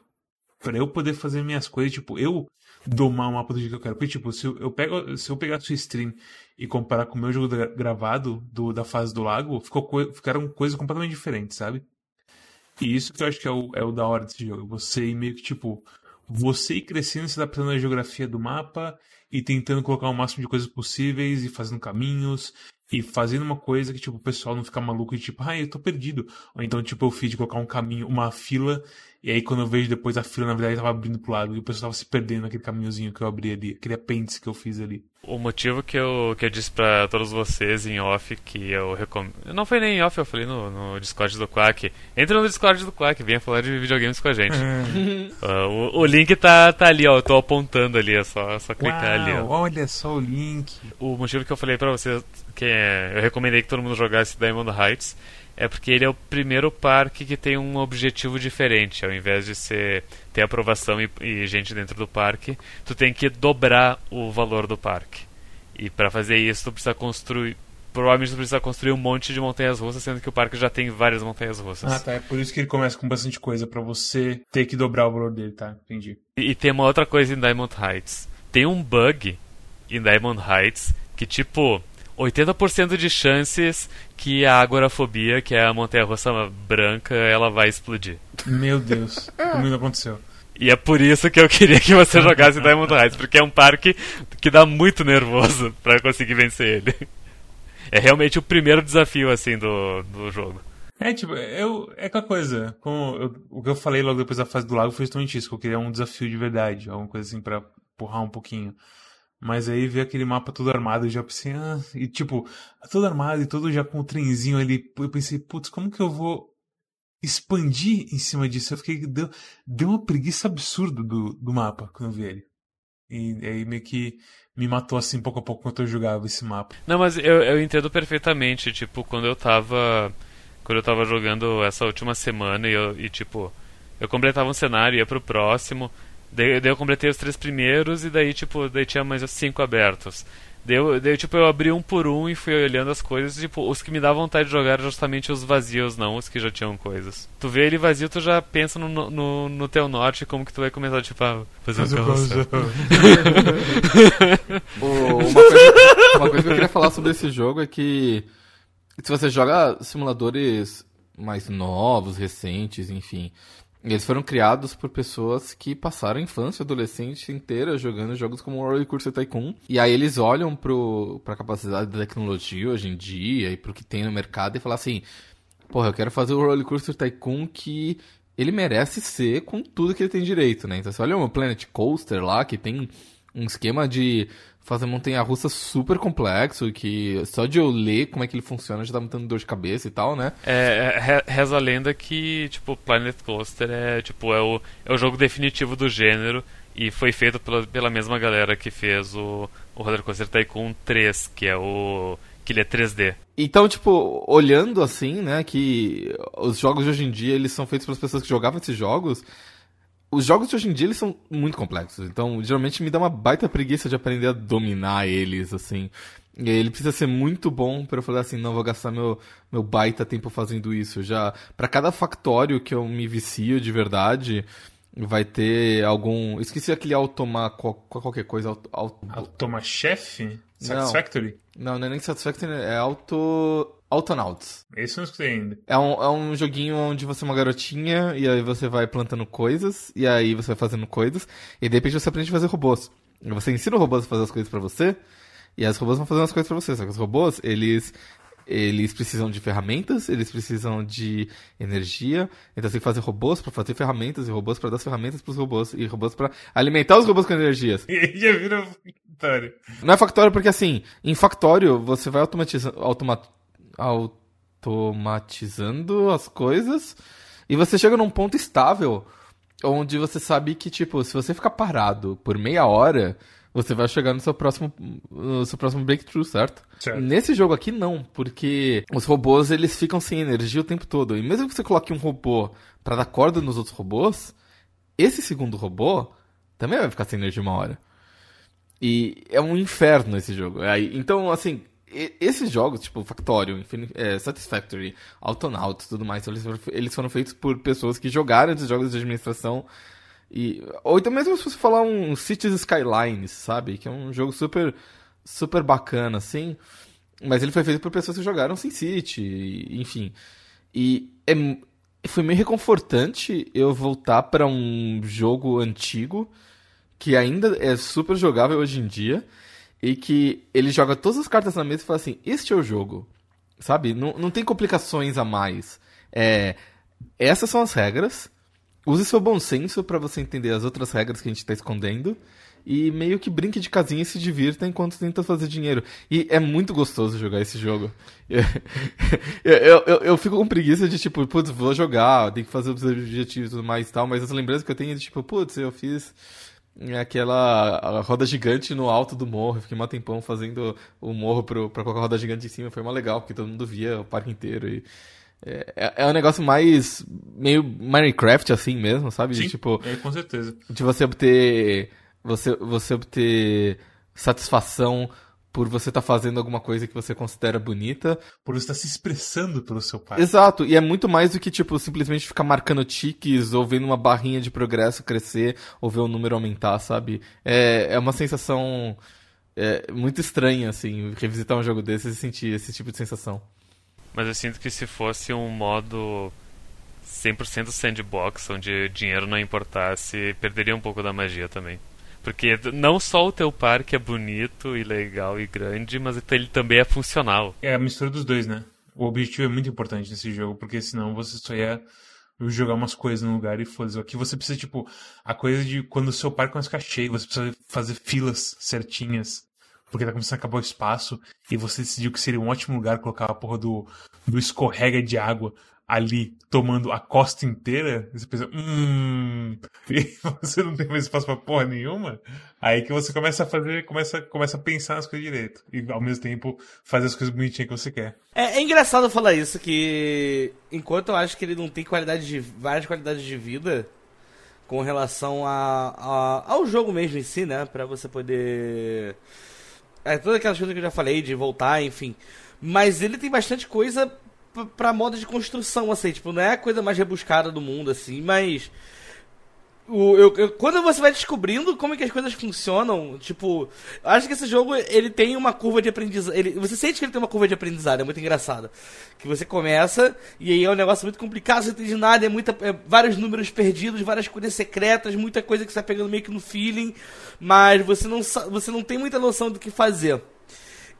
Pra eu poder fazer minhas coisas, tipo, eu domar o mapa do jeito que eu quero. Porque, tipo, se eu, pego, se eu pegar a sua stream e comparar com o meu jogo gra- gravado do, da fase do lago, ficou ficaram coisas completamente diferentes, sabe? E isso que eu acho que é o, é o da hora desse jogo. Você ir meio que, tipo, você ir crescendo, se adaptando à geografia do mapa e tentando colocar o máximo de coisas possíveis e fazendo caminhos e fazendo uma coisa que, tipo, o pessoal não fica maluco e, tipo, ai, eu tô perdido. Ou então, tipo, eu fiz de colocar um caminho, uma fila e aí quando eu vejo depois a fila, na verdade, tava abrindo pro lado e o pessoal tava se perdendo naquele caminhozinho que eu abri ali, aquele apêndice que eu fiz ali. O motivo que eu, que eu disse pra todos vocês em off que eu recomendo. Não foi nem em off, eu falei no, no Discord do Quack. Entra no Discord do Quack, venha falar de videogames com a gente. Ah, o, o link tá, tá ali, ó. Eu tô apontando ali, é só, só clicar ali, Uau, ó. olha só o link. O motivo que eu falei pra vocês que é, eu recomendei que todo mundo jogasse Diamond Heights é porque ele é o primeiro parque que tem um objetivo diferente. Ao invés de ser ter aprovação e, e gente dentro do parque, tu tem que dobrar o valor do parque. E pra fazer isso, tu precisa construir. Provavelmente tu precisa construir um monte de montanhas russas, sendo que o parque já tem várias montanhas russas. Ah, tá. É por isso que ele começa com bastante coisa, pra você ter que dobrar o valor dele, tá? Entendi. E, e tem uma outra coisa em Diamond Heights. Tem um bug em Diamond Heights que, tipo, 80% de chances que a agorafobia, que é a montanha-russa branca, ela vai explodir. Meu Deus, comigo não aconteceu. E é por isso que eu queria que você jogasse Diamond Heights, porque é um parque que dá muito nervoso pra conseguir vencer ele. É realmente o primeiro desafio, assim, do, do jogo. É, tipo, eu, é aquela coisa, como eu- o que eu falei logo depois da fase do lago foi justamente isso, que eu queria um desafio de verdade, alguma coisa assim pra empurrar um pouquinho. Mas aí ver aquele mapa todo armado, eu já pensei, ah, e tipo, todo armado e todo já com o trenzinho ali, eu pensei, putz, como que eu vou expandir em cima disso? Eu fiquei, deu, deu uma preguiça absurda do, do mapa quando eu vi ele. E aí meio que me matou assim pouco a pouco enquanto eu jogava esse mapa. Não, mas eu, eu entendo perfeitamente, tipo, quando eu tava. Quando eu tava jogando essa última semana e, eu, e tipo, eu completava um cenário, ia pro próximo, daí, daí eu completei os três primeiros e daí, tipo, daí tinha mais cinco abertos. Daí, eu, daí, tipo, eu abri um por um e fui olhando as coisas, e, tipo, os que me davam vontade de jogar eram justamente os vazios, não os que já tinham coisas. Tu vê ele vazio, tu já pensa no, no, no teu norte como que tu vai começar, tipo, a fazer um carrossel. O- uma, coisa, uma coisa que eu queria falar sobre esse jogo é que se você joga simuladores mais novos, recentes, enfim, eles foram criados por pessoas que passaram a infância, adolescente inteira jogando jogos como Roller Coaster Tycoon. E aí eles olham pro, pra capacidade da tecnologia hoje em dia e pro que tem no mercado e falam assim, porra, eu quero fazer o Roller Coaster Tycoon que ele merece ser com tudo que ele tem direito, né? Então você olha o Planet Coaster lá, que tem um esquema de fazer montanha-russa super complexo, que só de eu ler como é que ele funciona já tá me dando dor de cabeça e tal, né? É, é, re- reza a lenda que, tipo, Planet Coaster é, tipo, é o, é o jogo definitivo do gênero e foi feito pela, pela mesma galera que fez o, o Roller Coaster Tycoon 3, que é o... que ele é 3D. Então, tipo, olhando assim, né, que os jogos de hoje em dia, eles são feitos pelas pessoas que jogavam esses jogos, os jogos de hoje em dia, eles são muito complexos. Então, geralmente me dá uma baita preguiça de aprender a dominar eles, assim. E ele precisa ser muito bom para eu falar assim, não vou gastar meu, meu baita tempo fazendo isso. Já para cada factório que eu me vicio de verdade, vai ter algum. Esqueci aquele automa qualquer coisa. Auto, auto... Automa chefe? Satisfactory? Não, não é nem Satisfactory, é auto. Autonauts. Esse eu não escutei ainda. É um, é um joguinho onde você é uma garotinha e aí você vai plantando coisas, e aí você vai fazendo coisas, e de repente você aprende a fazer robôs. Você ensina o robô a fazer as coisas para você, e as robôs vão fazendo as coisas para você. Só que os robôs, eles eles precisam de ferramentas, eles precisam de energia, então você tem que fazer robôs para fazer ferramentas e robôs para dar as ferramentas para os robôs e robôs para alimentar os robôs com energias. E já vira factório. Não é factório porque assim, em factório você vai automatizando, automa, automatizando as coisas e você chega num ponto estável onde você sabe que tipo, se você ficar parado por meia hora, você vai chegar no seu próximo, no seu próximo breakthrough, certo? certo? Nesse jogo aqui, não, porque os robôs eles ficam sem energia o tempo todo. E mesmo que você coloque um robô para dar corda nos outros robôs, esse segundo robô também vai ficar sem energia uma hora. E é um inferno esse jogo. Então, assim, esses jogos, tipo Factorio, Infinite, é, Satisfactory, e tudo mais, eles foram, eles foram feitos por pessoas que jogaram esses jogos de administração e, ou então mesmo se você falar um Cities Skylines, sabe? Que é um jogo super, super bacana, assim. Mas ele foi feito por pessoas que jogaram SimCity, enfim. E é, foi meio reconfortante eu voltar para um jogo antigo que ainda é super jogável hoje em dia e que ele joga todas as cartas na mesa e fala assim: Este é o jogo, sabe? Não, não tem complicações a mais. É, essas são as regras use seu bom senso para você entender as outras regras que a gente está escondendo e meio que brinque de casinha e se divirta enquanto tenta fazer dinheiro. E é muito gostoso jogar esse jogo. Eu, eu, eu, eu fico com preguiça de tipo, putz, vou jogar, tem que fazer os objetivos e tudo mais e tal, mas as lembranças que eu tenho é de tipo, putz, eu fiz aquela roda gigante no alto do morro, fiquei um tempão fazendo o morro pro, pra colocar a roda gigante em cima, foi uma legal, porque todo mundo via o parque inteiro e é, é um negócio mais meio Minecraft assim mesmo, sabe? Sim, de, tipo, é, com certeza. De você obter você você obter satisfação por você estar tá fazendo alguma coisa que você considera bonita. Por você estar tá se expressando pelo seu pai. Exato, e é muito mais do que, tipo, simplesmente ficar marcando tiques ou vendo uma barrinha de progresso crescer ou ver o número aumentar, sabe? É, é uma sensação é, muito estranha, assim, revisitar um jogo desse e sentir esse tipo de sensação. Mas eu sinto que se fosse um modo 100% sandbox, onde dinheiro não importasse, perderia um pouco da magia também. Porque não só o teu parque é bonito e legal e grande, mas ele também é funcional. É a mistura dos dois, né? O objetivo é muito importante nesse jogo, porque senão você só ia jogar umas coisas no lugar e foda-se. Aqui você precisa, tipo, a coisa de quando o seu parque começa a ficar cheio, você precisa fazer filas certinhas porque tá começando a acabar o espaço, e você decidiu que seria um ótimo lugar colocar a porra do, do escorrega de água ali tomando a costa inteira, você pensa, hum, e você não tem mais espaço pra porra nenhuma, aí que você começa a fazer, começa, começa a pensar nas coisas direito, e ao mesmo tempo fazer as coisas bonitinhas que você quer. É, é engraçado falar isso, que enquanto eu acho que ele não tem qualidade de, várias qualidades de vida, com relação a, a, ao jogo mesmo em si, né, pra você poder é, todas aquelas coisas que eu já falei, de voltar, enfim. Mas ele tem bastante coisa pra moda de construção, assim. Tipo, não é a coisa mais rebuscada do mundo, assim, mas o, eu, eu, quando você vai descobrindo como é que as coisas funcionam, tipo, acho que esse jogo ele tem uma curva de aprendizado. Você sente que ele tem uma curva de aprendizado, é muito engraçado. Que você começa e aí é um negócio muito complicado, você não entende nada, é, muita, é vários números perdidos, várias coisas secretas, muita coisa que você tá pegando meio que no feeling, mas você não, você não tem muita noção do que fazer.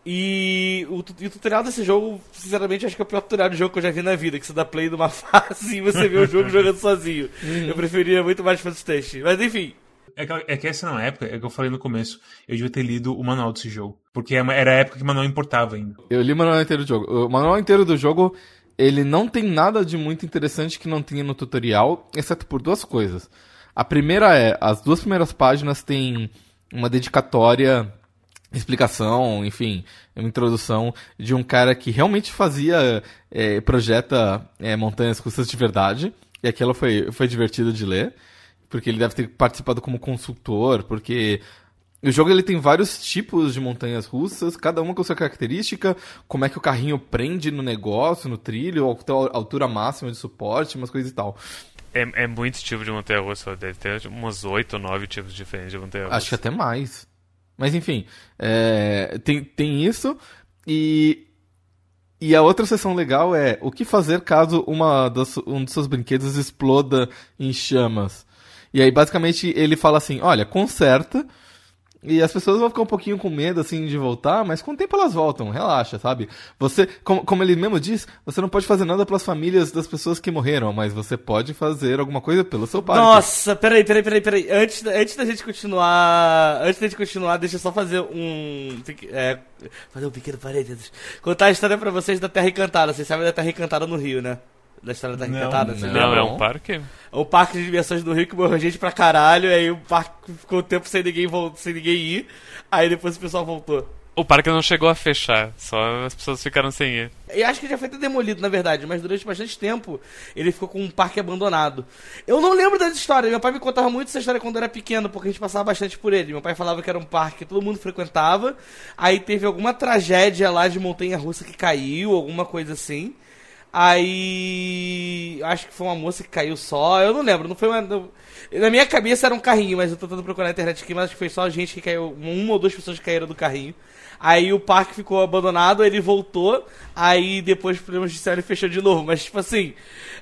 E o, e o, tutorial desse jogo, sinceramente, acho que é o pior tutorial de jogo que eu já vi na vida. Que você dá play numa fase e você vê o jogo jogando sozinho. Uhum. Eu preferia muito mais Phantasy Test. Mas enfim. É que, é que essa não é época, é que eu falei no começo, eu devia ter lido o manual desse jogo. Porque é era a época que o manual importava ainda. Eu li o manual inteiro do jogo. O manual inteiro do jogo, ele não tem nada de muito interessante que não tinha no tutorial, exceto por duas coisas. A primeira é, as duas primeiras páginas têm uma dedicatória explicação, enfim, uma introdução de um cara que realmente fazia, é, projeta é, montanhas russas de verdade. E aquilo foi, foi divertido de ler, porque ele deve ter participado como consultor, porque O jogo ele tem vários tipos de montanhas russas, cada uma com sua característica, como é que o carrinho prende no negócio, no trilho, a altura máxima de suporte, umas coisas e tal. É, é muito tipo de montanha russa, deve ter uns oito ou nove tipos diferentes de montanha russa. Acho que até mais. Mas enfim, é, tem, tem isso. E, e a outra seção legal é o que fazer caso uma das, um dos seus brinquedos exploda em chamas. E aí, basicamente, ele fala assim: olha, conserta e as pessoas vão ficar um pouquinho com medo, assim, de voltar, mas com o tempo elas voltam, relaxa, sabe? Você, como, como ele mesmo diz, você não pode fazer nada pelas famílias das pessoas que morreram, mas você pode fazer alguma coisa pelo seu pai. Nossa, peraí, peraí, peraí, peraí. Antes, antes da gente continuar. Antes da gente continuar, deixa eu só fazer um. É, fazer um pequeno parênteses. Contar a história pra vocês da Terra Encantada. Vocês sabem da Terra Encantada no Rio, né? Da história da Encantada? Não, não, é um parque? É um parque de diversões do Rio que morreu gente pra caralho, aí o parque ficou um tempo sem ninguém, sem ninguém ir, aí depois o pessoal voltou. O parque não chegou a fechar, só as pessoas ficaram sem ir. Eu acho que já foi até demolido, na verdade, mas durante bastante tempo ele ficou com um parque abandonado. Eu não lembro das histórias, meu pai me contava muito essa história quando eu era pequeno, porque a gente passava bastante por ele. Meu pai falava que era um parque que todo mundo frequentava, aí teve alguma tragédia lá de montanha-russa que caiu, alguma coisa assim. Aí. Acho que foi uma moça que caiu só. Eu não lembro, não foi uma. Na minha cabeça era um carrinho, mas eu tô tentando procurar na internet aqui, mas acho que foi só gente que caiu. Uma ou duas pessoas que caíram do carrinho. Aí o parque ficou abandonado, ele voltou. Aí depois o problema judicial ele fechou de novo. Mas tipo assim.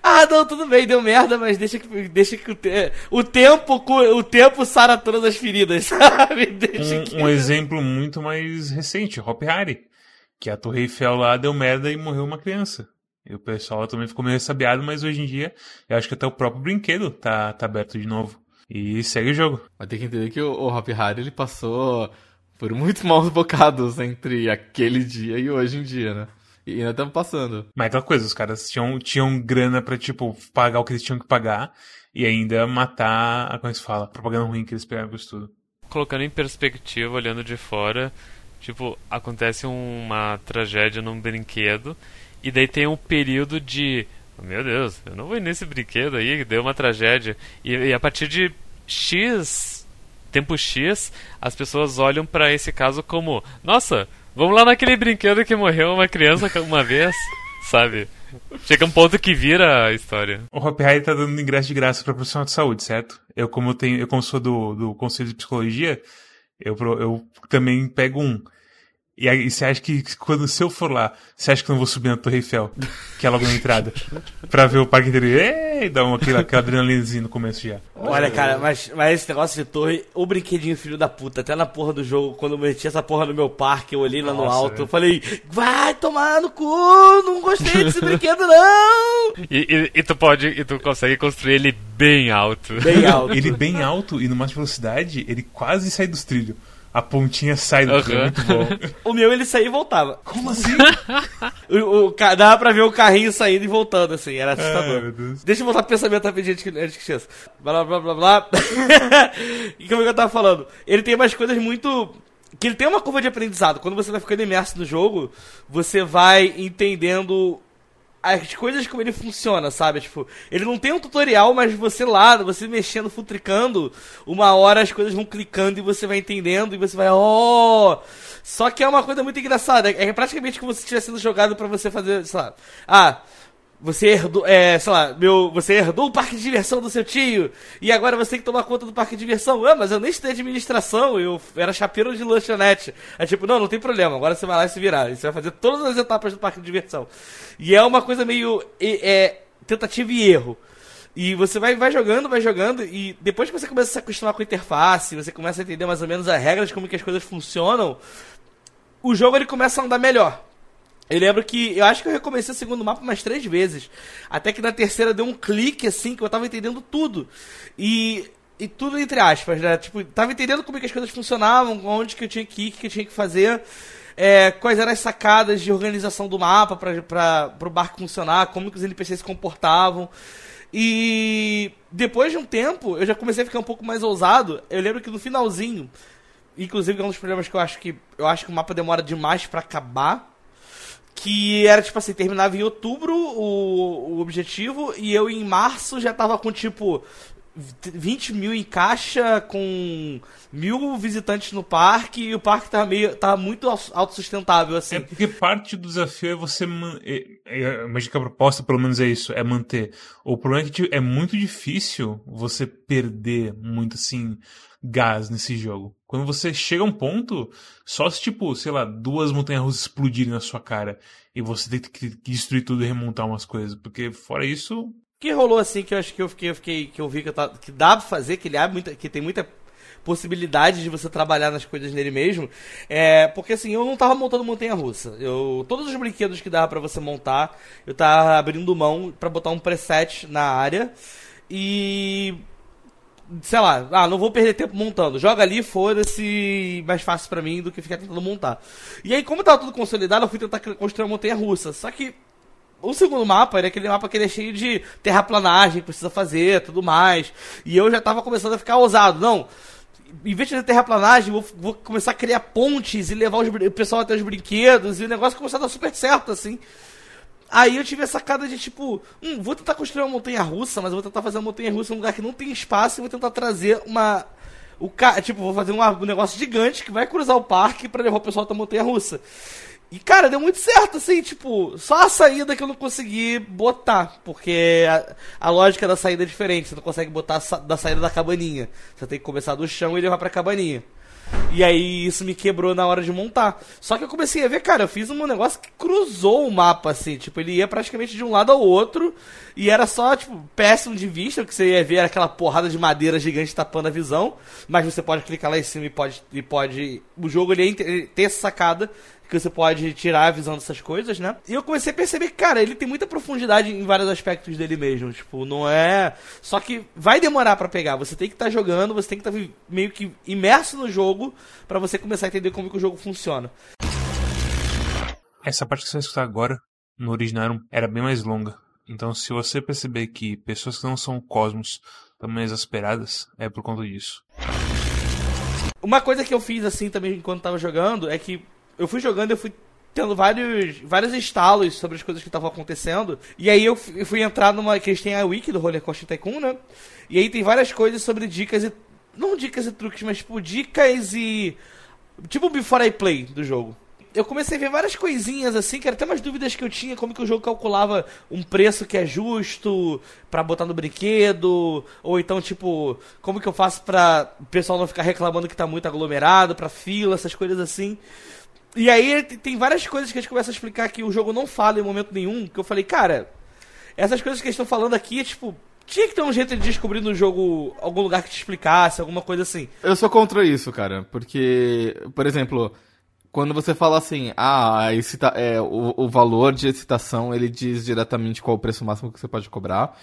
Ah, não, tudo bem, deu merda, mas deixa que, deixa que o, te, o tempo o tempo sara todas as feridas, sabe? Um, que... um, exemplo muito mais recente, Hop Harry. Que a Torre Eiffel lá deu merda e morreu uma criança. E o pessoal também ficou meio sabiado, mas hoje em dia eu acho que até o próprio brinquedo tá, tá aberto de novo. E segue o jogo. Mas tem que entender que o, o Hop Harry ele passou por muitos maus bocados entre aquele dia e hoje em dia, né? E ainda estamos passando. Mas aquela coisa, os caras tinham, tinham grana pra, tipo, pagar o que eles tinham que pagar e ainda matar, a, como é que se fala, a propaganda ruim que eles pegaram com isso tudo. Colocando em perspectiva, olhando de fora, tipo, acontece uma tragédia num brinquedo e daí tem um período de. Meu Deus, eu não vou nesse brinquedo aí, deu uma tragédia. E, e a partir de X, tempo X, as pessoas olham para esse caso como: Nossa, vamos lá naquele brinquedo que morreu uma criança uma vez, sabe? Chega um ponto que vira a história. O Hop High tá dando ingresso de graça para profissional de saúde, certo? Eu, como tenho, eu como sou do, do Conselho de Psicologia, eu, eu também pego um. E aí você acha que quando se eu for lá, você acha que eu não vou subir na Torre Eiffel, que é logo na entrada, pra ver o parque inteiro e dar uma, aquela, aquela adrenalinazinha no começo já. Olha, cara, mas, mas esse negócio de torre, o brinquedinho filho da puta, até na porra do jogo, quando eu meti essa porra no meu parque, eu olhei lá Nossa, no alto, é. eu falei, vai tomar no cu, não gostei desse brinquedo não! E, e, e, tu pode, e tu consegue construir ele bem alto. Bem alto. ele bem alto e máxima velocidade, ele quase sai dos trilhos a pontinha sai do uhum. é muito bom. o meu ele saía e voltava. Como assim? o, o, dava pra ver o carrinho saindo e voltando, assim, era assustador. Deixa eu voltar pro pensamento rapidinho antes que, antes que esqueça. Blá blá blá blá. e como é que eu tava falando? Ele tem umas coisas muito. Que ele tem uma curva de aprendizado. Quando você vai ficando imerso no jogo, você vai entendendo as coisas como ele funciona, sabe? Tipo, ele não tem um tutorial, mas você lá, você mexendo, futricando, uma hora as coisas vão clicando e você vai entendendo e você vai, oh! Só que é uma coisa muito engraçada, é praticamente como se tivesse sendo jogado para você fazer, sei lá, ah, você herdou, é, sei lá, meu, você herdou o parque de diversão do seu tio e agora você tem que tomar conta do parque de diversão. Ah, mas eu nem estudei administração, eu era chapeiro de lanchonete. É tipo, não, não tem problema, agora você vai lá e se virar. E você vai fazer todas as etapas do parque de diversão. E é uma coisa meio é, tentativa e erro. E você vai, vai jogando, vai jogando, e depois que você começa a se acostumar com a interface, você começa a entender mais ou menos as regras, como que as coisas funcionam, o jogo ele começa a andar melhor. Eu lembro que eu acho que eu recomecei o segundo mapa umas três vezes. Até que na terceira deu um clique assim que eu tava entendendo tudo. E. E tudo entre aspas, né? Tipo, tava entendendo como é que as coisas funcionavam, onde que eu tinha que ir, o que eu tinha que fazer. É, quais eram as sacadas de organização do mapa para o barco funcionar, como que os NPCs se comportavam. E depois de um tempo, eu já comecei a ficar um pouco mais ousado. Eu lembro que no finalzinho, inclusive é um dos problemas que eu acho que eu acho que o mapa demora demais para acabar que era tipo assim, terminava em outubro o, o objetivo e eu em março já tava com tipo 20 mil em caixa, com mil visitantes no parque, e o parque tá, meio, tá muito autossustentável, assim. É porque parte do desafio é você. É, é, imagina que a proposta, pelo menos, é isso: é manter. O problema é que tipo, é muito difícil você perder muito, assim, gás nesse jogo. Quando você chega a um ponto, só se, tipo, sei lá, duas montanhas russas explodirem na sua cara e você tem que destruir tudo e remontar umas coisas. Porque, fora isso, que rolou assim que eu acho que eu fiquei, eu fiquei que eu vi que, eu tava, que dá pra fazer, que ele abre muita, que tem muita possibilidade de você trabalhar nas coisas nele mesmo. É, porque assim, eu não tava montando montanha russa. Eu todos os brinquedos que dava para você montar, eu tava abrindo mão para botar um preset na área e sei lá, ah, não vou perder tempo montando. Joga ali, foda-se, mais fácil para mim do que ficar tentando montar. E aí, como tava tudo consolidado, eu fui tentar construir uma montanha russa. Só que o segundo mapa era aquele mapa que ele é cheio de terraplanagem, precisa fazer, tudo mais. E eu já tava começando a ficar ousado. Não, em vez de fazer terraplanagem, vou, vou começar a criar pontes e levar os, o pessoal até os brinquedos. E o negócio começou a dar super certo, assim. Aí eu tive a sacada de tipo, hum, vou tentar construir uma montanha russa, mas vou tentar fazer uma montanha russa em um lugar que não tem espaço e vou tentar trazer uma. O ca... Tipo, vou fazer um negócio gigante que vai cruzar o parque para levar o pessoal até a montanha russa. E, cara, deu muito certo, assim, tipo, só a saída que eu não consegui botar, porque a, a lógica da saída é diferente, você não consegue botar da saída da cabaninha. Você tem que começar do chão e levar pra cabaninha. E aí isso me quebrou na hora de montar. Só que eu comecei a ver, cara, eu fiz um negócio que cruzou o mapa, assim, tipo, ele ia praticamente de um lado ao outro, e era só, tipo, péssimo de vista, o que você ia ver era aquela porrada de madeira gigante tapando a visão, mas você pode clicar lá em cima e pode. E pode o jogo ele, ele tem essa sacada que você pode tirar a visão dessas coisas, né? E eu comecei a perceber que, cara, ele tem muita profundidade em vários aspectos dele mesmo. Tipo, não é. Só que vai demorar para pegar. Você tem que estar tá jogando, você tem que estar tá meio que imerso no jogo para você começar a entender como que o jogo funciona. Essa parte que você vai escutar agora, no original, era bem mais longa. Então, se você perceber que pessoas que não são cosmos estão mais exasperadas, é por conta disso. Uma coisa que eu fiz assim também enquanto tava jogando é que eu fui jogando, eu fui tendo vários, vários estalos sobre as coisas que estavam acontecendo. E aí eu fui entrar numa. que eles têm a wiki do Roller Coaster Tycoon, né? E aí tem várias coisas sobre dicas e. Não dicas e truques, mas tipo dicas e. Tipo Before I Play do jogo eu comecei a ver várias coisinhas assim, que eram até umas dúvidas que eu tinha, como que o jogo calculava um preço que é justo para botar no brinquedo, ou então tipo, como que eu faço para o pessoal não ficar reclamando que tá muito aglomerado, para fila, essas coisas assim. E aí tem várias coisas que a gente começa a explicar que o jogo não fala em momento nenhum, que eu falei, cara, essas coisas que eles estão falando aqui, tipo, tinha que ter um jeito de descobrir no jogo algum lugar que te explicasse, alguma coisa assim. Eu sou contra isso, cara, porque, por exemplo, quando você fala assim, ah, excita é, o, o valor de excitação, ele diz diretamente qual o preço máximo que você pode cobrar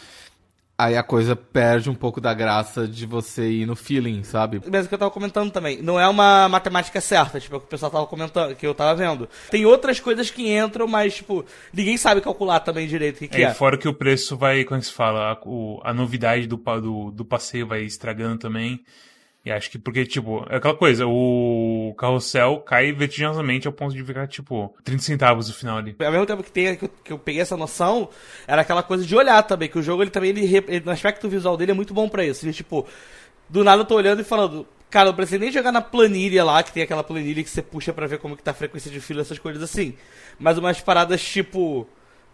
aí a coisa perde um pouco da graça de você ir no feeling, sabe? Mesmo que eu tava comentando também, não é uma matemática certa, tipo, é o que o pessoal tava comentando, que eu tava vendo. Tem outras coisas que entram, mas, tipo, ninguém sabe calcular também direito o que, que é, é. Fora que o preço vai, como se fala, a, o, a novidade do, do, do passeio vai estragando também. E acho que porque, tipo, é aquela coisa, o carrossel cai vertiginosamente ao ponto de ficar, tipo, 30 centavos no final ali. Ao mesmo tempo que, tem, que, eu, que eu peguei essa noção, era aquela coisa de olhar também, que o jogo, ele também, ele, ele no aspecto visual dele, é muito bom para isso. Ele, tipo, do nada eu tô olhando e falando, cara, eu preciso nem jogar na planilha lá, que tem aquela planilha que você puxa para ver como que tá a frequência de fila, essas coisas assim. Mas umas paradas, tipo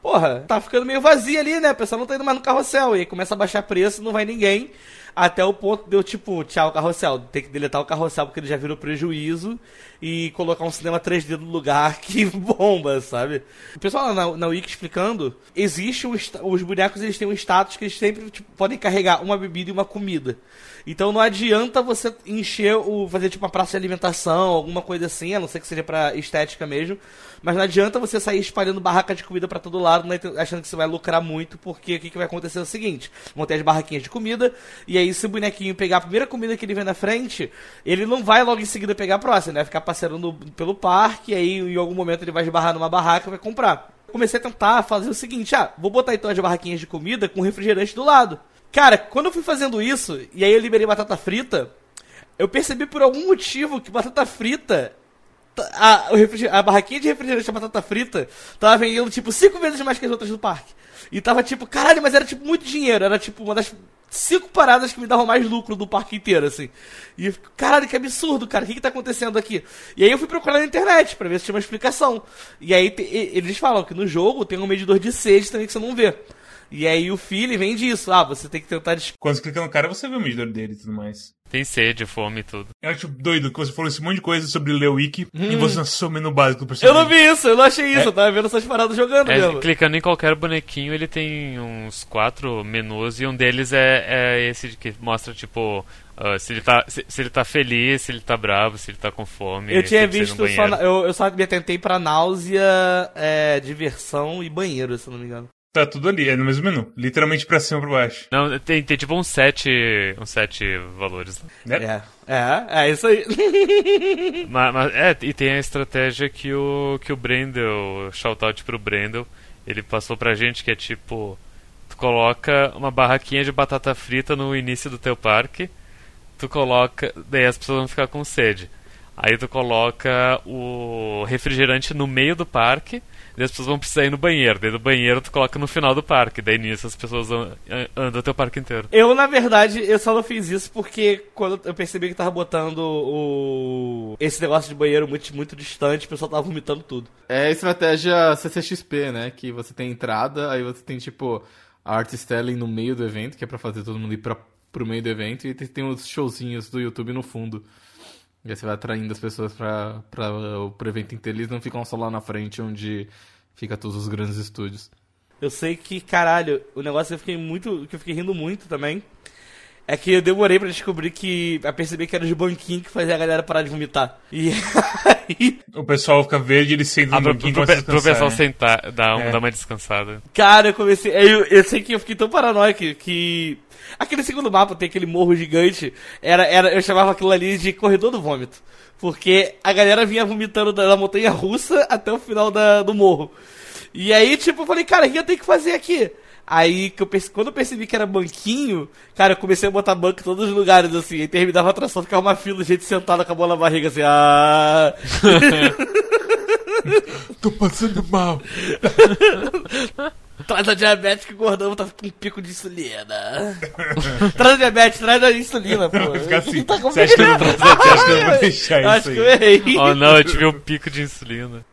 porra, tá ficando meio vazio ali, né? O pessoal não tá indo mais no carrossel. E aí começa a baixar preço, não vai ninguém. Até o ponto de eu, tipo, tchau, carrossel. Tem que deletar o carrossel porque ele já virou prejuízo. E colocar um cinema 3D no lugar que bomba, sabe? O pessoal lá na, na Wiki explicando, existe um, os bonecos eles têm um status que eles sempre tipo, podem carregar uma bebida e uma comida. Então não adianta você encher o. fazer tipo uma praça de alimentação, alguma coisa assim, a não ser que seja pra estética mesmo. Mas não adianta você sair espalhando barraca de comida para todo lado, né, achando que você vai lucrar muito, porque o que, que vai acontecer é o seguinte: vão ter as barraquinhas de comida, e aí se o bonequinho pegar a primeira comida que ele vê na frente, ele não vai logo em seguida pegar a próxima, né? Vai ficar passeando pelo parque, e aí em algum momento ele vai esbarrar numa barraca e vai comprar. Comecei a tentar fazer o seguinte: ah, vou botar então as barraquinhas de comida com refrigerante do lado. Cara, quando eu fui fazendo isso, e aí eu liberei batata frita, eu percebi por algum motivo que batata frita a, a barraquinha de refrigerante de batata frita tava vendendo, tipo, cinco vezes mais que as outras do parque. E tava tipo, caralho, mas era tipo muito dinheiro. Era tipo uma das cinco paradas que me davam mais lucro do parque inteiro, assim. E caralho, que absurdo, cara, o que que tá acontecendo aqui? E aí eu fui procurar na internet pra ver se tinha uma explicação. E aí eles falam que no jogo tem um medidor de sede também que você não vê. E aí o feeling vem disso, ah, você tem que tentar Quando você clica no cara, você vê o medidor dele e tudo mais. Tem sede, fome e tudo. Eu acho doido que você falou esse monte de coisa sobre ler o wiki e você não some no básico do Hum. Eu personagem. não vi isso, eu não achei isso, eu tava vendo essas paradas jogando É, mesmo. clicando em qualquer bonequinho, ele tem uns quatro menus e um deles é, é esse que mostra, tipo, ah, se, ele tá, se, se ele tá feliz, se ele tá bravo, se ele tá com fome. Eu tinha visto só. eu, eu só me atentei pra náusea, é, diversão e banheiro, se eu não me engano. Tá tudo ali, é no mesmo menu. Literalmente pra cima e pra baixo. Não, tem, tem tipo uns sete, uns sete valores. Né? É, é, é isso aí. Mas, mas- é, e tem a estratégia que o, que o Brendel, shoutout pro Brendel, ele passou pra gente, que é tipo, tu coloca uma barraquinha de batata frita no início do teu parque, tu coloca, daí as pessoas vão ficar com sede. Aí tu coloca o refrigerante no meio do parque, daí as pessoas vão precisar ir no banheiro. Daí do banheiro tu coloca no final do parque, daí nisso as pessoas an- andam o teu parque inteiro. Eu, na verdade, eu só não fiz isso porque quando eu percebi que tava botando o. esse negócio de banheiro muito, muito distante, o pessoal tava vomitando tudo. É a estratégia CCXP, né? Que você tem entrada, aí você tem, tipo, a art styling no meio do evento, que é pra fazer todo mundo ir pra, pro meio do evento, e tem, tem os showzinhos do YouTube no fundo. E aí você vai atraindo as pessoas pra, pro evento inteiro, eles não ficam só lá na frente, onde fica todos os grandes estúdios. Eu sei que, caralho, o negócio eu fiquei muito. que eu fiquei rindo muito também. É que eu demorei pra descobrir que. a perceber que era os banquinhos que fazia a galera parar de vomitar. E aí. O pessoal fica verde e ele senta Ah, no pro, banquinho pro, e começa a pro pessoal né? sentar, dar, um, É. dar uma descansada. Cara, eu comecei. Eu, eu sei que eu fiquei tão paranoico que. Aquele segundo mapa tem aquele morro gigante. Era, era, eu chamava aquilo ali de corredor do vômito. Porque a galera vinha vomitando da, da montanha russa até o final da, do morro. E aí, tipo, eu falei, cara, o que eu tenho que fazer aqui? Aí, que eu perce- quando eu percebi que era banquinho, cara, eu comecei a botar banco em todos os lugares, assim. Aí terminava a atração, ficava uma fila de gente sentada com a mão na barriga, assim, ah. Tô passando mal. Traz a diabetes que o gordão tá com um pico de insulina. traz a diabetes, traz a insulina, pô. Fica assim. Tá com Você acha que eu não você acha que eu vou deixar Eu acho isso que eu aí? errei. Oh não, eu tive um pico de insulina.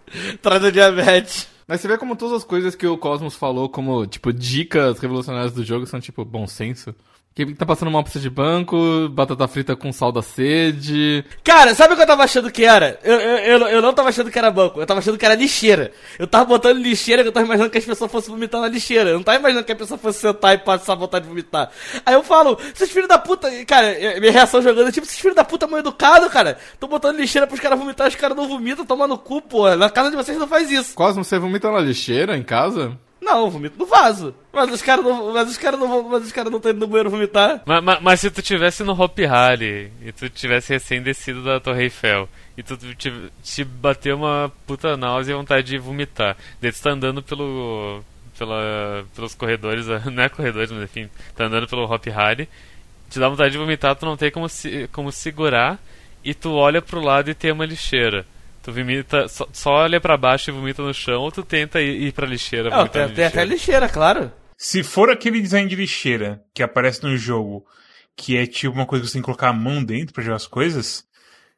Traz a diabetes. Mas você vê como todas as coisas que o Cosmos falou como, tipo, dicas revolucionárias do jogo são, tipo, bom senso. Que tá passando mal precisa de banco, batata frita com sal da sede. Cara, sabe o que eu tava achando que era? Eu, eu, eu, eu não tava achando que era banco, eu tava achando que era lixeira. Eu tava botando lixeira, que eu tava imaginando que as pessoas fossem vomitar na lixeira. Eu não tava imaginando que a pessoa fosse sentar e passar vontade de vomitar. Aí eu falo, vocês filhos da puta. Cara, minha reação jogando é tipo, vocês filhos da puta mal educado, cara. Tô botando lixeira pros caras vomitar, os caras não vomitam, toma no cu, porra. Na casa de vocês não faz isso. Cosmos, você vomita na lixeira em casa? Não, vomito no vaso. Mas os caras não. Mas os caras não. Mas os caras não estão indo no banheiro vomitar. Mas, mas, mas se tu tivesse no Hop Harry e tu tivesse recém descido da Torre Eiffel e tu te, te bateu uma puta náusea e vontade de vomitar, daí tu tá andando pelo. Pela, pelos corredores, não é corredores, mas enfim, tá andando pelo Hop Harry, te dá vontade de vomitar, tu não tem como, se, como segurar e tu olha pro lado e tem uma lixeira. Tu vomita, só, só olha pra baixo e vomita no chão, ou tu tenta ir, ir pra lixeira Não, tem, na tem até lixeira. lixeira, claro. Se for aquele design de lixeira que aparece no jogo, que é tipo uma coisa que você tem que colocar a mão dentro pra jogar as coisas,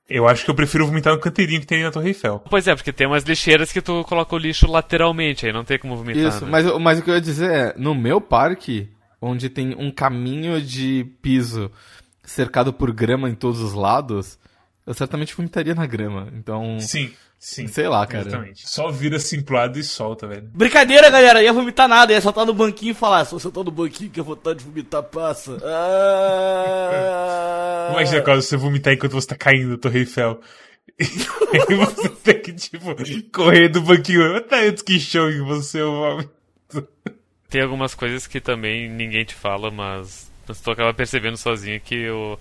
eu acho que eu prefiro vomitar no canteirinho que tem ali na Torre Eiffel. Pois é, porque tem umas lixeiras que tu coloca o lixo lateralmente, aí não tem como vomitar. Isso, né? mas, mas o que eu ia dizer é, no meu parque, onde tem um caminho de piso cercado por grama em todos os lados, eu certamente vomitaria na grama. Então, Sim, sim. Sei lá, cara. Exatamente. Só vira simplado e solta, velho. Brincadeira, galera, ia vomitar nada, ia soltar no banquinho e falar, se eu sentar no banquinho que a vontade de vomitar passa. Ah... Imagina quando você vomitar enquanto você tá caindo Torre Eiffel. e aí você tem que, tipo, correr do banquinho até antes que show em você o vômito. Tem algumas coisas que também ninguém te fala, mas, mas tu acaba percebendo sozinho que o,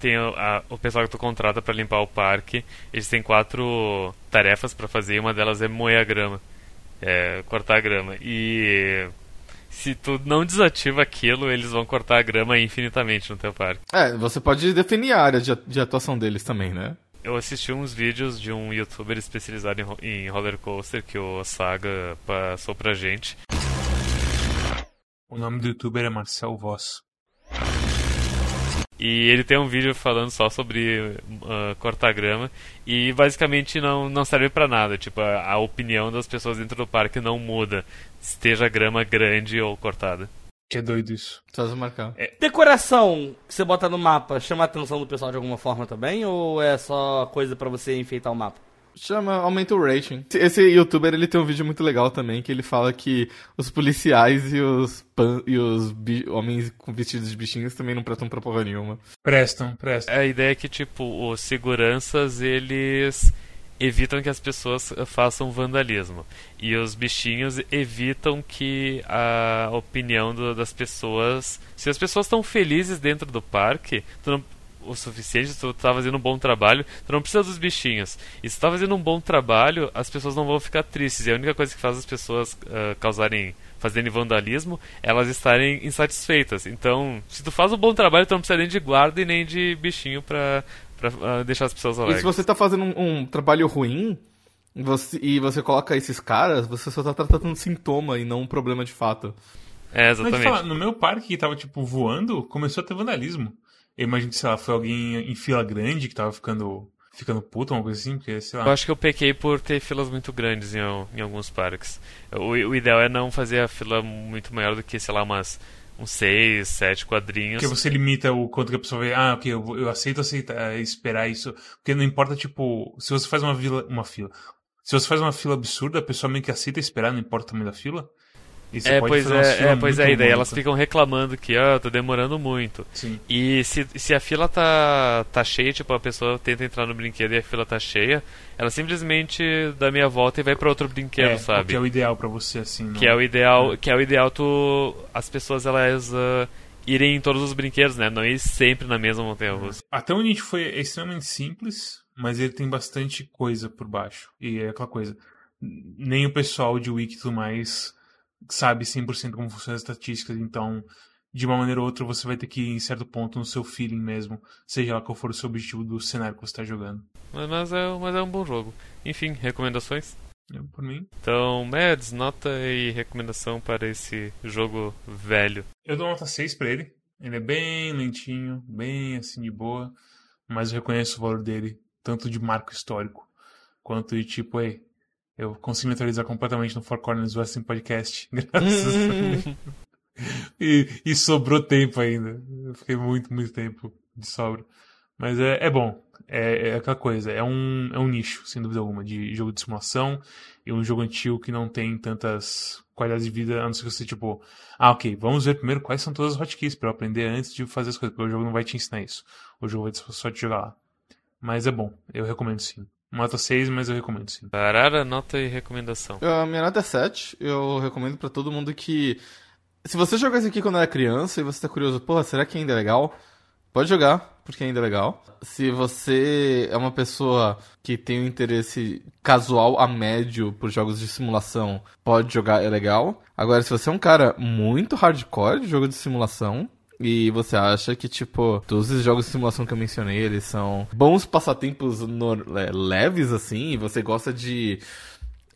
tem o, a- o pessoal que tu contrata pra limpar o parque, eles têm quatro tarefas pra fazer e uma delas é moer a grama, é, cortar a grama. E se tu não desativa aquilo, eles vão cortar a grama infinitamente no teu parque. é, você pode definir a área de, de atuação deles também, né? Eu assisti uns vídeos de um youtuber especializado em, em roller coaster que o Saga passou pra gente. O nome do youtuber é Marcel Voss. E ele tem um vídeo falando só sobre uh, cortar grama e basicamente não, não serve para nada. Tipo, a, a, opinião das pessoas dentro do parque não muda, esteja a grama grande ou cortada. Que é doido isso. Só marcar. É. Decoração que você bota no mapa chama a atenção do pessoal de alguma forma também? Ou é só coisa para você enfeitar o mapa? Chama Aumenta o Rating. Esse youtuber, ele tem um vídeo muito legal também, que ele fala que os policiais e os, pan, e os homens com vestidos de bichinhos também não prestam pra porra nenhuma. Prestam, prestam. A ideia é que, tipo, os seguranças, eles evitam que as pessoas façam vandalismo. E os bichinhos evitam que a opinião do, das pessoas... Se as pessoas estão felizes dentro do parque, tu não o suficiente, tu tá fazendo um bom trabalho, tu não precisa dos bichinhos. E se tu tá fazendo um bom trabalho, as pessoas não vão ficar tristes. E a única coisa que faz as pessoas uh, causarem, fazendo vandalismo, elas estarem insatisfeitas. Então, se tu faz um bom trabalho, tu não precisa nem de guarda e nem de bichinho pra, pra uh, deixar as pessoas alegres. E se você tá fazendo um, um trabalho ruim, você, e você coloca esses caras, você só tá tratando um sintoma e não um problema de fato. É, exatamente. Falar, no meu parque que tava, tipo, voando, começou a ter vandalismo. Eu imagino que, sei lá, foi alguém em fila grande que tava ficando ficando puto, uma coisa assim, porque, sei lá. Eu acho que eu pequei por ter filas muito grandes em, em alguns parques. O, o, ideal é não fazer a fila muito maior do que, sei lá, umas uns seis, sete quadrinhos. Porque você limita o quanto que a pessoa vê, ah, ok, eu, eu aceito aceitar, eh, esperar isso. Porque não importa, tipo, se você faz uma fila, uma fila. Se você faz uma fila absurda, a pessoa meio que aceita esperar, não importa o tamanho da fila é, pois é, é, pois é, e daí elas ficam reclamando que, ah, tô demorando muito. Sim. E se, se a fila tá, tá cheia, tipo, a pessoa tenta entrar no brinquedo e a fila tá cheia, ela simplesmente dá meia volta e vai para outro brinquedo, é, sabe? Que é o ideal para você, assim. Não... Que é o ideal, é. que é o ideal tu, as pessoas, elas... Uh, irem em todos os brinquedos, né? Não ir sempre na mesma montanha russa. Até onde a gente foi é extremamente simples, mas ele tem bastante coisa por baixo. E é aquela coisa. Nem o pessoal de Wiki e tudo mais sabe 100% como funcionam as estatísticas, então de uma maneira ou outra você vai ter que ir em certo ponto no seu feeling mesmo, seja lá qual for o seu objetivo do cenário que você está jogando. Mas, é, mas é um bom jogo. Enfim, recomendações? É, por mim. Então, Mads, nota e recomendação para esse jogo velho. Eu dou nota 6 para ele. Ele é bem lentinho, bem assim de boa, mas eu reconheço o valor dele, tanto de marco histórico, quanto de tipo, ei, eu consigo me atualizar completamente no Four Corners Wrestling Podcast. Graças e, e sobrou tempo ainda. Eu fiquei muito, muito tempo de sobra. Mas é, é bom. É, é, aquela coisa. É um, é um nicho, sem dúvida alguma, de jogo de simulação. E um jogo antigo que não tem tantas qualidades de vida, a não ser que você, tipo, ah, ok, vamos ver primeiro quais são todas as hotkeys para eu aprender antes de fazer as coisas, porque o jogo não vai te ensinar isso. O jogo vai só te jogar lá. Mas é bom, eu recomendo sim. Nota 6, mas eu recomendo sim. Parara, nota e recomendação. A minha nota é 7. Eu recomendo para todo mundo que. Se você jogou esse aqui quando era criança e você tá curioso, porra, será que ainda é legal? Pode jogar, porque ainda é legal. Se você é uma pessoa que tem um interesse casual a médio por jogos de simulação, pode jogar, é legal. Agora, se você é um cara muito hardcore de jogo de simulação, e você acha que, tipo, todos os jogos de simulação que eu mencionei, eles são bons passatempos no, é, leves, assim, você gosta de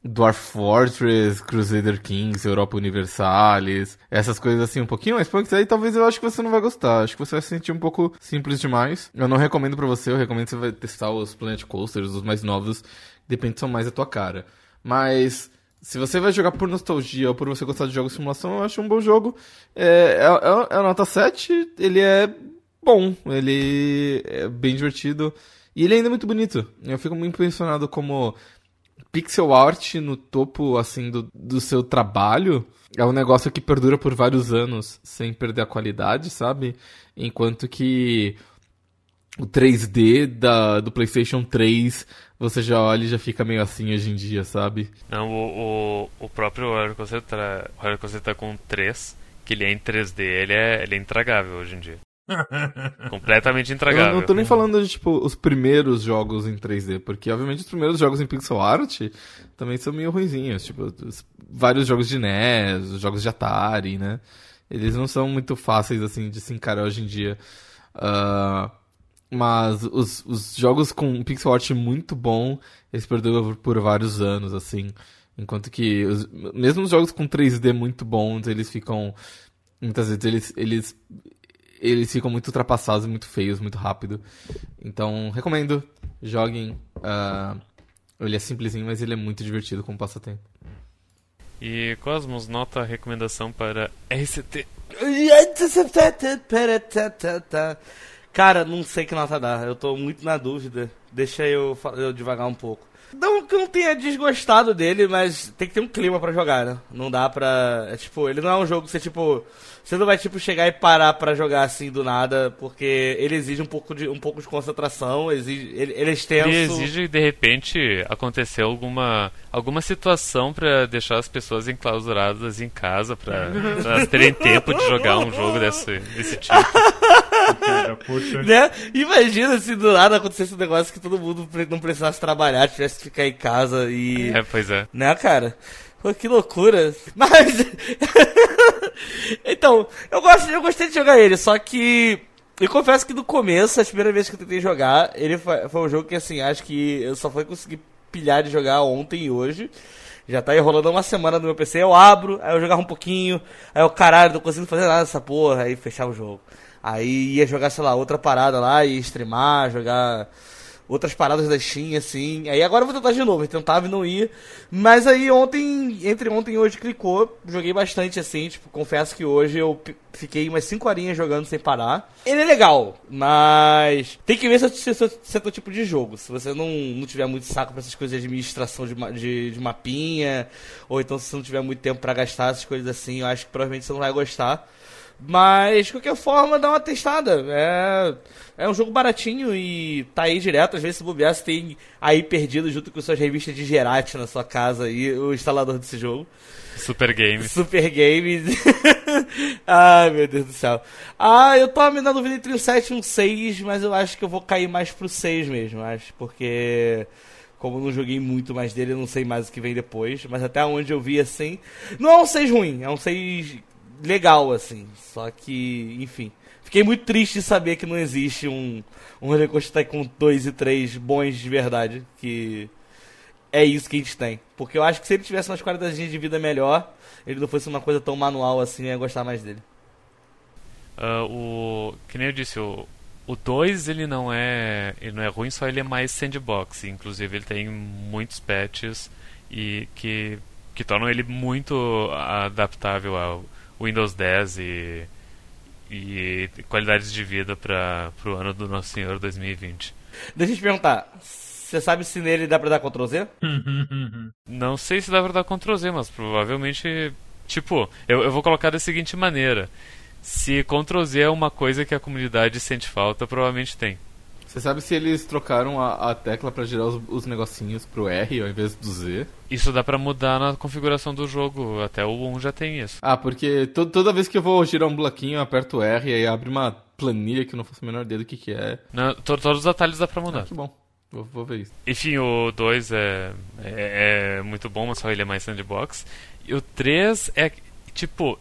Dwarf Fortress, Crusader Kings, Europa Universalis, essas coisas assim um pouquinho mais punks, aí talvez eu acho que você não vai gostar. Acho que você vai se sentir um pouco simples demais. Eu não recomendo para você, eu recomendo que você vai testar os Planet Coasters, os mais novos, depende são mais a tua cara. Mas se você vai jogar por nostalgia ou por você gostar de jogos de simulação, eu acho um bom jogo. É, é, é, é nota 7, ele é bom, ele é bem divertido. E ele ainda é muito bonito. Eu fico muito impressionado como pixel art no topo, assim, do, do seu trabalho é um negócio que perdura por vários anos sem perder a qualidade, sabe? Enquanto que o 3D da, do PlayStation 3 você já olha e já fica meio assim hoje em dia, sabe? Não, o, o, o próprio tá, Roller Coaster tá com 3, que ele é em 3D, ele é, ele é intragável hoje em dia. Completamente intragável. Eu não tô nem falando de, tipo, os primeiros jogos em 3D, porque, obviamente, os primeiros jogos em pixel art também são meio ruinzinhos. Tipo, vários jogos de NES, jogos de Atari, né? Eles não são muito fáceis, assim, de se encarar hoje em dia. Uh, mas os, os jogos com pixel art muito bom, eles perduram por vários anos, assim. Enquanto que os, mesmo os jogos com 3D muito bons, eles ficam. Muitas vezes eles, eles, eles ficam muito ultrapassados, muito feios, muito rápido. Então, recomendo. Joguem. Uh, ele é simplesinho, mas ele é muito divertido como passatempo. E Cosmos, nota a recomendação para RCT. Cara, não sei que nota dar. Eu tô muito na dúvida. Deixa eu, eu devagar um pouco. Não que eu não tenha desgostado dele, mas tem que ter um clima para jogar, né? Não dá pra. É, tipo, ele não é um jogo que você, tipo. Você não vai, tipo, chegar e parar para jogar assim do nada, porque ele exige um pouco de, um pouco de concentração, exige, ele, ele é extenso. Ele exige, de repente, acontecer alguma, alguma situação para deixar as pessoas enclausuradas em casa, para elas terem tempo de jogar um jogo desse, desse tipo. né? Imagina se do nada acontecesse um negócio que todo mundo não precisasse trabalhar, tivesse que ficar em casa e. É, pois é. Né, cara? Pô, que loucura. Mas. então, eu, gosto, eu gostei de jogar ele, só que. Eu confesso que no começo, as primeiras vezes que eu tentei jogar, ele foi, foi um jogo que, assim, acho que eu só fui conseguir pilhar de jogar ontem e hoje. Já tá enrolando uma semana no meu PC, eu abro, aí eu jogava um pouquinho, aí eu, caralho, não consigo fazer nada dessa porra, aí fechava o jogo. Aí ia jogar, sei lá, outra parada lá, ia streamar, jogar outras paradas da Steam, assim. Aí agora eu vou tentar de novo, tentava e não ia. Mas aí ontem, entre ontem e hoje clicou, joguei bastante, assim, tipo, confesso que hoje eu fiquei umas 5 horinhas jogando sem parar. Ele é legal, mas tem que ver se, se, se é teu tipo de jogo. Se você não, não tiver muito saco pra essas coisas de administração de, de, de mapinha, ou então se você não tiver muito tempo para gastar essas coisas assim, eu acho que provavelmente você não vai gostar. Mas, de qualquer forma, dá uma testada. É, é um jogo baratinho e tá aí direto. Às vezes, se bobear, você tem aí perdido junto com suas revistas de Gerati na sua casa aí, o instalador desse jogo. Super Games. Super Games. Ai, meu Deus do céu. Ah, eu tô me dando dúvida entre um 7 e um 6, mas eu acho que eu vou cair mais pro 6 mesmo, acho. Porque como eu não joguei muito mais dele, eu não sei mais o que vem depois. Mas até onde eu vi assim. Não é um 6 ruim, é um 6 legal, assim. Só que, enfim. Fiquei muito triste de saber que não existe um, um Roller com 2 e 3 bons de verdade. Que é isso que a gente tem. Porque eu acho que se ele tivesse umas qualidades de vida melhor, ele não fosse uma coisa tão manual assim, eu ia gostar mais dele. Uh, o que nem eu disse, o, o 2 ele não é ele não é ruim, só ele é mais sandbox. Inclusive ele tem muitos patches e que que tornam ele muito adaptável ao Windows 10 e, e qualidades de vida para o ano do Nosso Senhor 2020. Deixa eu te perguntar, você sabe se nele dá pra dar Ctrl Z? Não sei se dá pra dar Ctrl Z, mas provavelmente. Tipo, eu, eu vou colocar da seguinte maneira: se Ctrl Z é uma coisa que a comunidade sente falta, provavelmente tem. Você sabe se eles trocaram a, a tecla para girar os, os negocinhos pro R ao invés do Z? Isso dá para mudar na configuração do jogo, até o 1 já tem isso. Ah, porque to toda vez que eu vou girar um bloquinho, eu aperto R e aí abre uma planilha que eu não faço a menor ideia do que que é. Não, to todos os atalhos dá pra mudar. Ah, que bom. Vou, vou, ver isso. Enfim, o 2 é, é, é muito bom, mas só ele é mais sandbox. E o 3 é, tipo,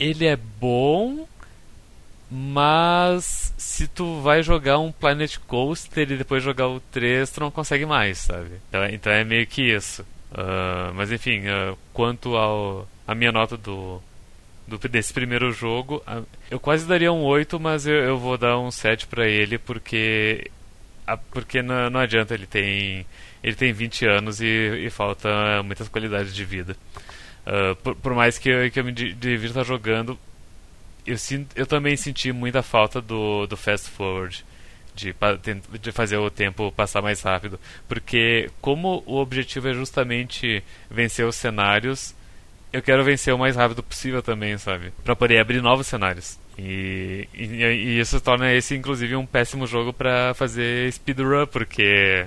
ele é bom, mas se tu vai jogar um Planet Coaster e depois jogar o 3, tu não consegue mais, sabe? Então, então é meio que isso. Uh, mas enfim, uh, quanto ao a minha nota do, do desse primeiro jogo, uh, eu quase daria um 8, mas eu, eu vou dar um 7 para ele porque porque não, não, adianta, ele tem ele tem 20 anos e, e falta muitas qualidades de vida. Por, por, mais que eu, que eu me divirta jogando, eu, eu também senti muita falta do, do fast forward. De, de fazer o tempo passar mais rápido. Porque, como o objetivo é justamente vencer os cenários, eu quero vencer o mais rápido possível também, sabe? Para poder abrir novos cenários. E, e, e, isso torna esse, inclusive, um péssimo jogo para fazer speedrun, porque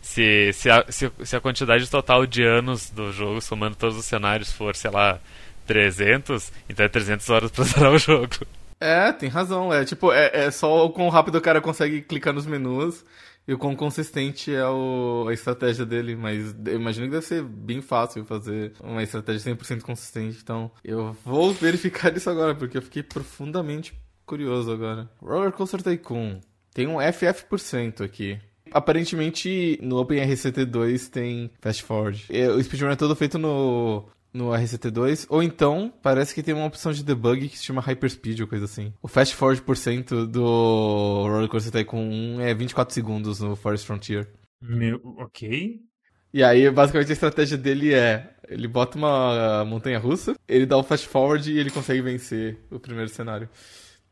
se, se, a, se, se a quantidade total de anos do jogo, somando todos os cenários, for, sei lá, 300, então é 300 horas pra zerar o jogo. É, tem razão. É tipo, é, é só o quão rápido o cara consegue clicar nos menus e o quão consistente é o, a estratégia dele. Mas eu imagino que deve ser bem fácil fazer uma estratégia 100% consistente. Então eu vou verificar isso agora, porque eu fiquei profundamente curioso agora. Roller Coaster Tycoon. Tem um FF% aqui. Aparentemente no OpenRCT 2 tem Fast Forward. O speedrun é todo feito no no RCT2, ou então parece que tem uma opção de debug que se chama Hyperspeed ou coisa assim. O fast forward por cento do Roller Coaster Tycoon 1 é 24 segundos no Forest Frontier. Meu, ok. E aí, basicamente, a estratégia dele é: ele bota uma montanha russa, ele dá o fast forward e ele consegue vencer o primeiro cenário.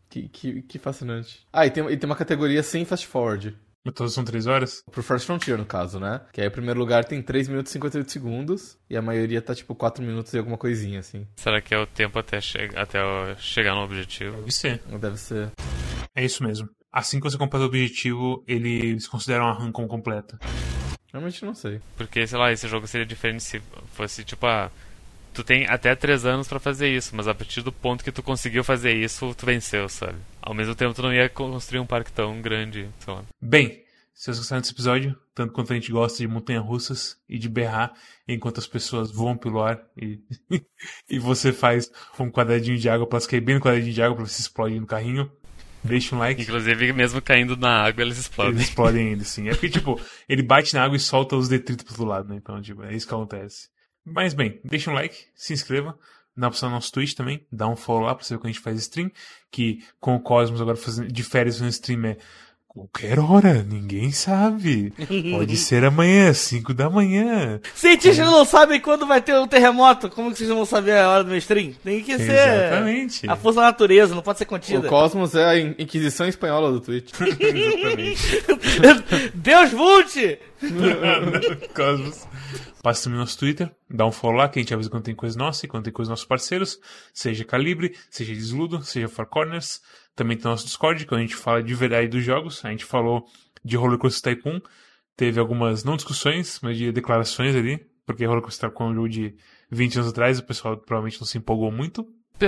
Que, que, que fascinante. Ah, e tem, e tem uma categoria sem fast forward. Todas são 3 horas? Pro First Frontier, no caso, né? Que aí o primeiro lugar tem 3 minutos e 58 segundos e a maioria tá tipo 4 minutos e alguma coisinha, assim. Será que é o tempo até, che até chegar no objetivo? Deve ser. Deve ser. É isso mesmo. Assim que você completa o objetivo, eles consideram a run como completa. Realmente não sei. Porque, sei lá, esse jogo seria diferente se fosse tipo, ah, tu tem até 3 anos para fazer isso, mas a partir do ponto que tu conseguiu fazer isso, tu venceu, sabe? Ao mesmo tempo, tu não ia construir um parque tão grande, sei lá. Bem, se vocês gostaram desse episódio, tanto quanto a gente gosta de montanha-russas e de berrar enquanto as pessoas voam pelo ar e, e você faz um quadradinho de água cair bem no quadradinho de água para você explodir no carrinho, Deixa um like. Inclusive, mesmo caindo na água, eles explodem. Eles explodem ainda, sim. É porque, tipo, ele bate na água e solta os detritos outro lado, né? Então, tipo, é isso que acontece. Mas, bem, deixa um like, se inscreva. Dá opção no nosso Twitch também. Dá um follow lá pra saber quando a gente faz stream. Que com o Cosmos agora fazendo, de férias no stream é Qualquer hora, ninguém sabe. Pode ser amanhã, 5 da manhã. Cientistas não sabem quando vai ter um terremoto. Como que vocês vão saber a hora do meu stream? Tem que ser Exatamente. a força da natureza, não pode ser contida. O Cosmos é a Inquisição Espanhola do Twitch. Exatamente. Deus Vult! Cosmos. Passa também no nosso Twitter, dá um follow lá, que a gente avisa quando tem coisa nossa e quando tem coisa dos nossos parceiros, seja Calibre, seja Desludo, seja Four Corners. Também tem o nosso Discord, que a gente fala de verdade dos jogos. A gente falou de Roller Coaster Tycoon, teve algumas, não discussões, mas de declarações ali, porque Roller Coaster Tycoon é um jogo de 20 anos atrás, o pessoal provavelmente não se empolgou muito.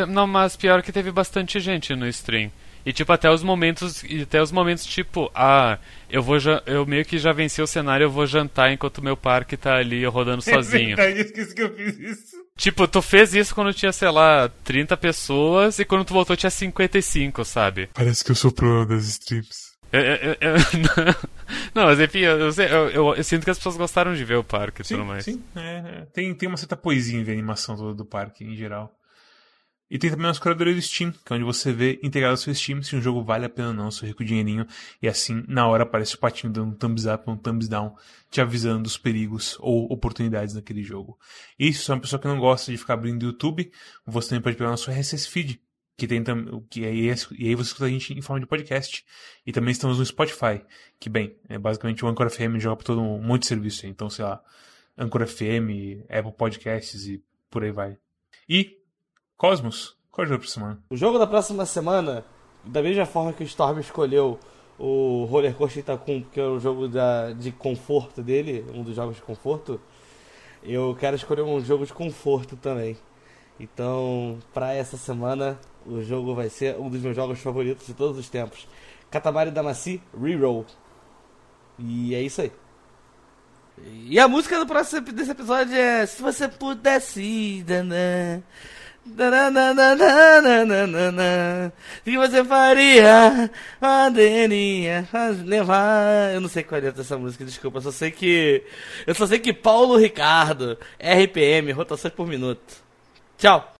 Não, mas pior que teve bastante gente no stream. E tipo, até os momentos. Até os momentos, tipo, ah, eu vou eu meio que já venci o cenário, eu vou jantar enquanto meu parque tá ali rodando sozinho. É verdade, esqueci que eu fiz isso. Tipo, tu fez isso quando tinha, sei lá, 30 pessoas e quando tu voltou tinha 55, sabe? Parece que eu sou pro das streams. Eu, eu, eu, não, mas enfim, eu, eu, sinto que as pessoas gostaram de ver o parque e sim, tudo mais. Sim, é, é. Tem, tem uma certa poesia em ver a animação do, do parque em geral. E tem também as curadorias do Steam, que é onde você vê integrado ao seu Steam se um jogo vale a pena ou não, seu rico dinheirinho. E assim, na hora aparece o patinho dando um thumbs up ou um thumbs down, te avisando dos perigos ou oportunidades naquele jogo. E se você é uma pessoa que não gosta de ficar abrindo o YouTube, você também pode pegar no seu RSS Feed, que tem que aí, e aí você escuta a gente em forma de podcast. E também estamos no Spotify, que bem, é basicamente o Anchor FM joga por todo um monte de serviço. Então, sei lá, Anchor FM, Apple Podcasts e por aí vai. E Cosmos, qual é o jogo da semana? O jogo da próxima semana, da mesma forma que o Storm escolheu o Roller Coaster Tycoon, porque é o jogo da, de conforto dele, um dos jogos de conforto, eu quero escolher um jogo de conforto também. Então, para essa semana, o jogo vai ser um dos meus jogos favoritos de todos os tempos. Katamari Damacy Reroll. E é isso aí. E a música do próximo desse episódio é Se você pudesse. Danã. O que você faria? Poderia levar. Eu não sei qual é dessa música, desculpa. Eu só sei que. Eu só sei que Paulo Ricardo, RPM, rotações por minuto. Tchau.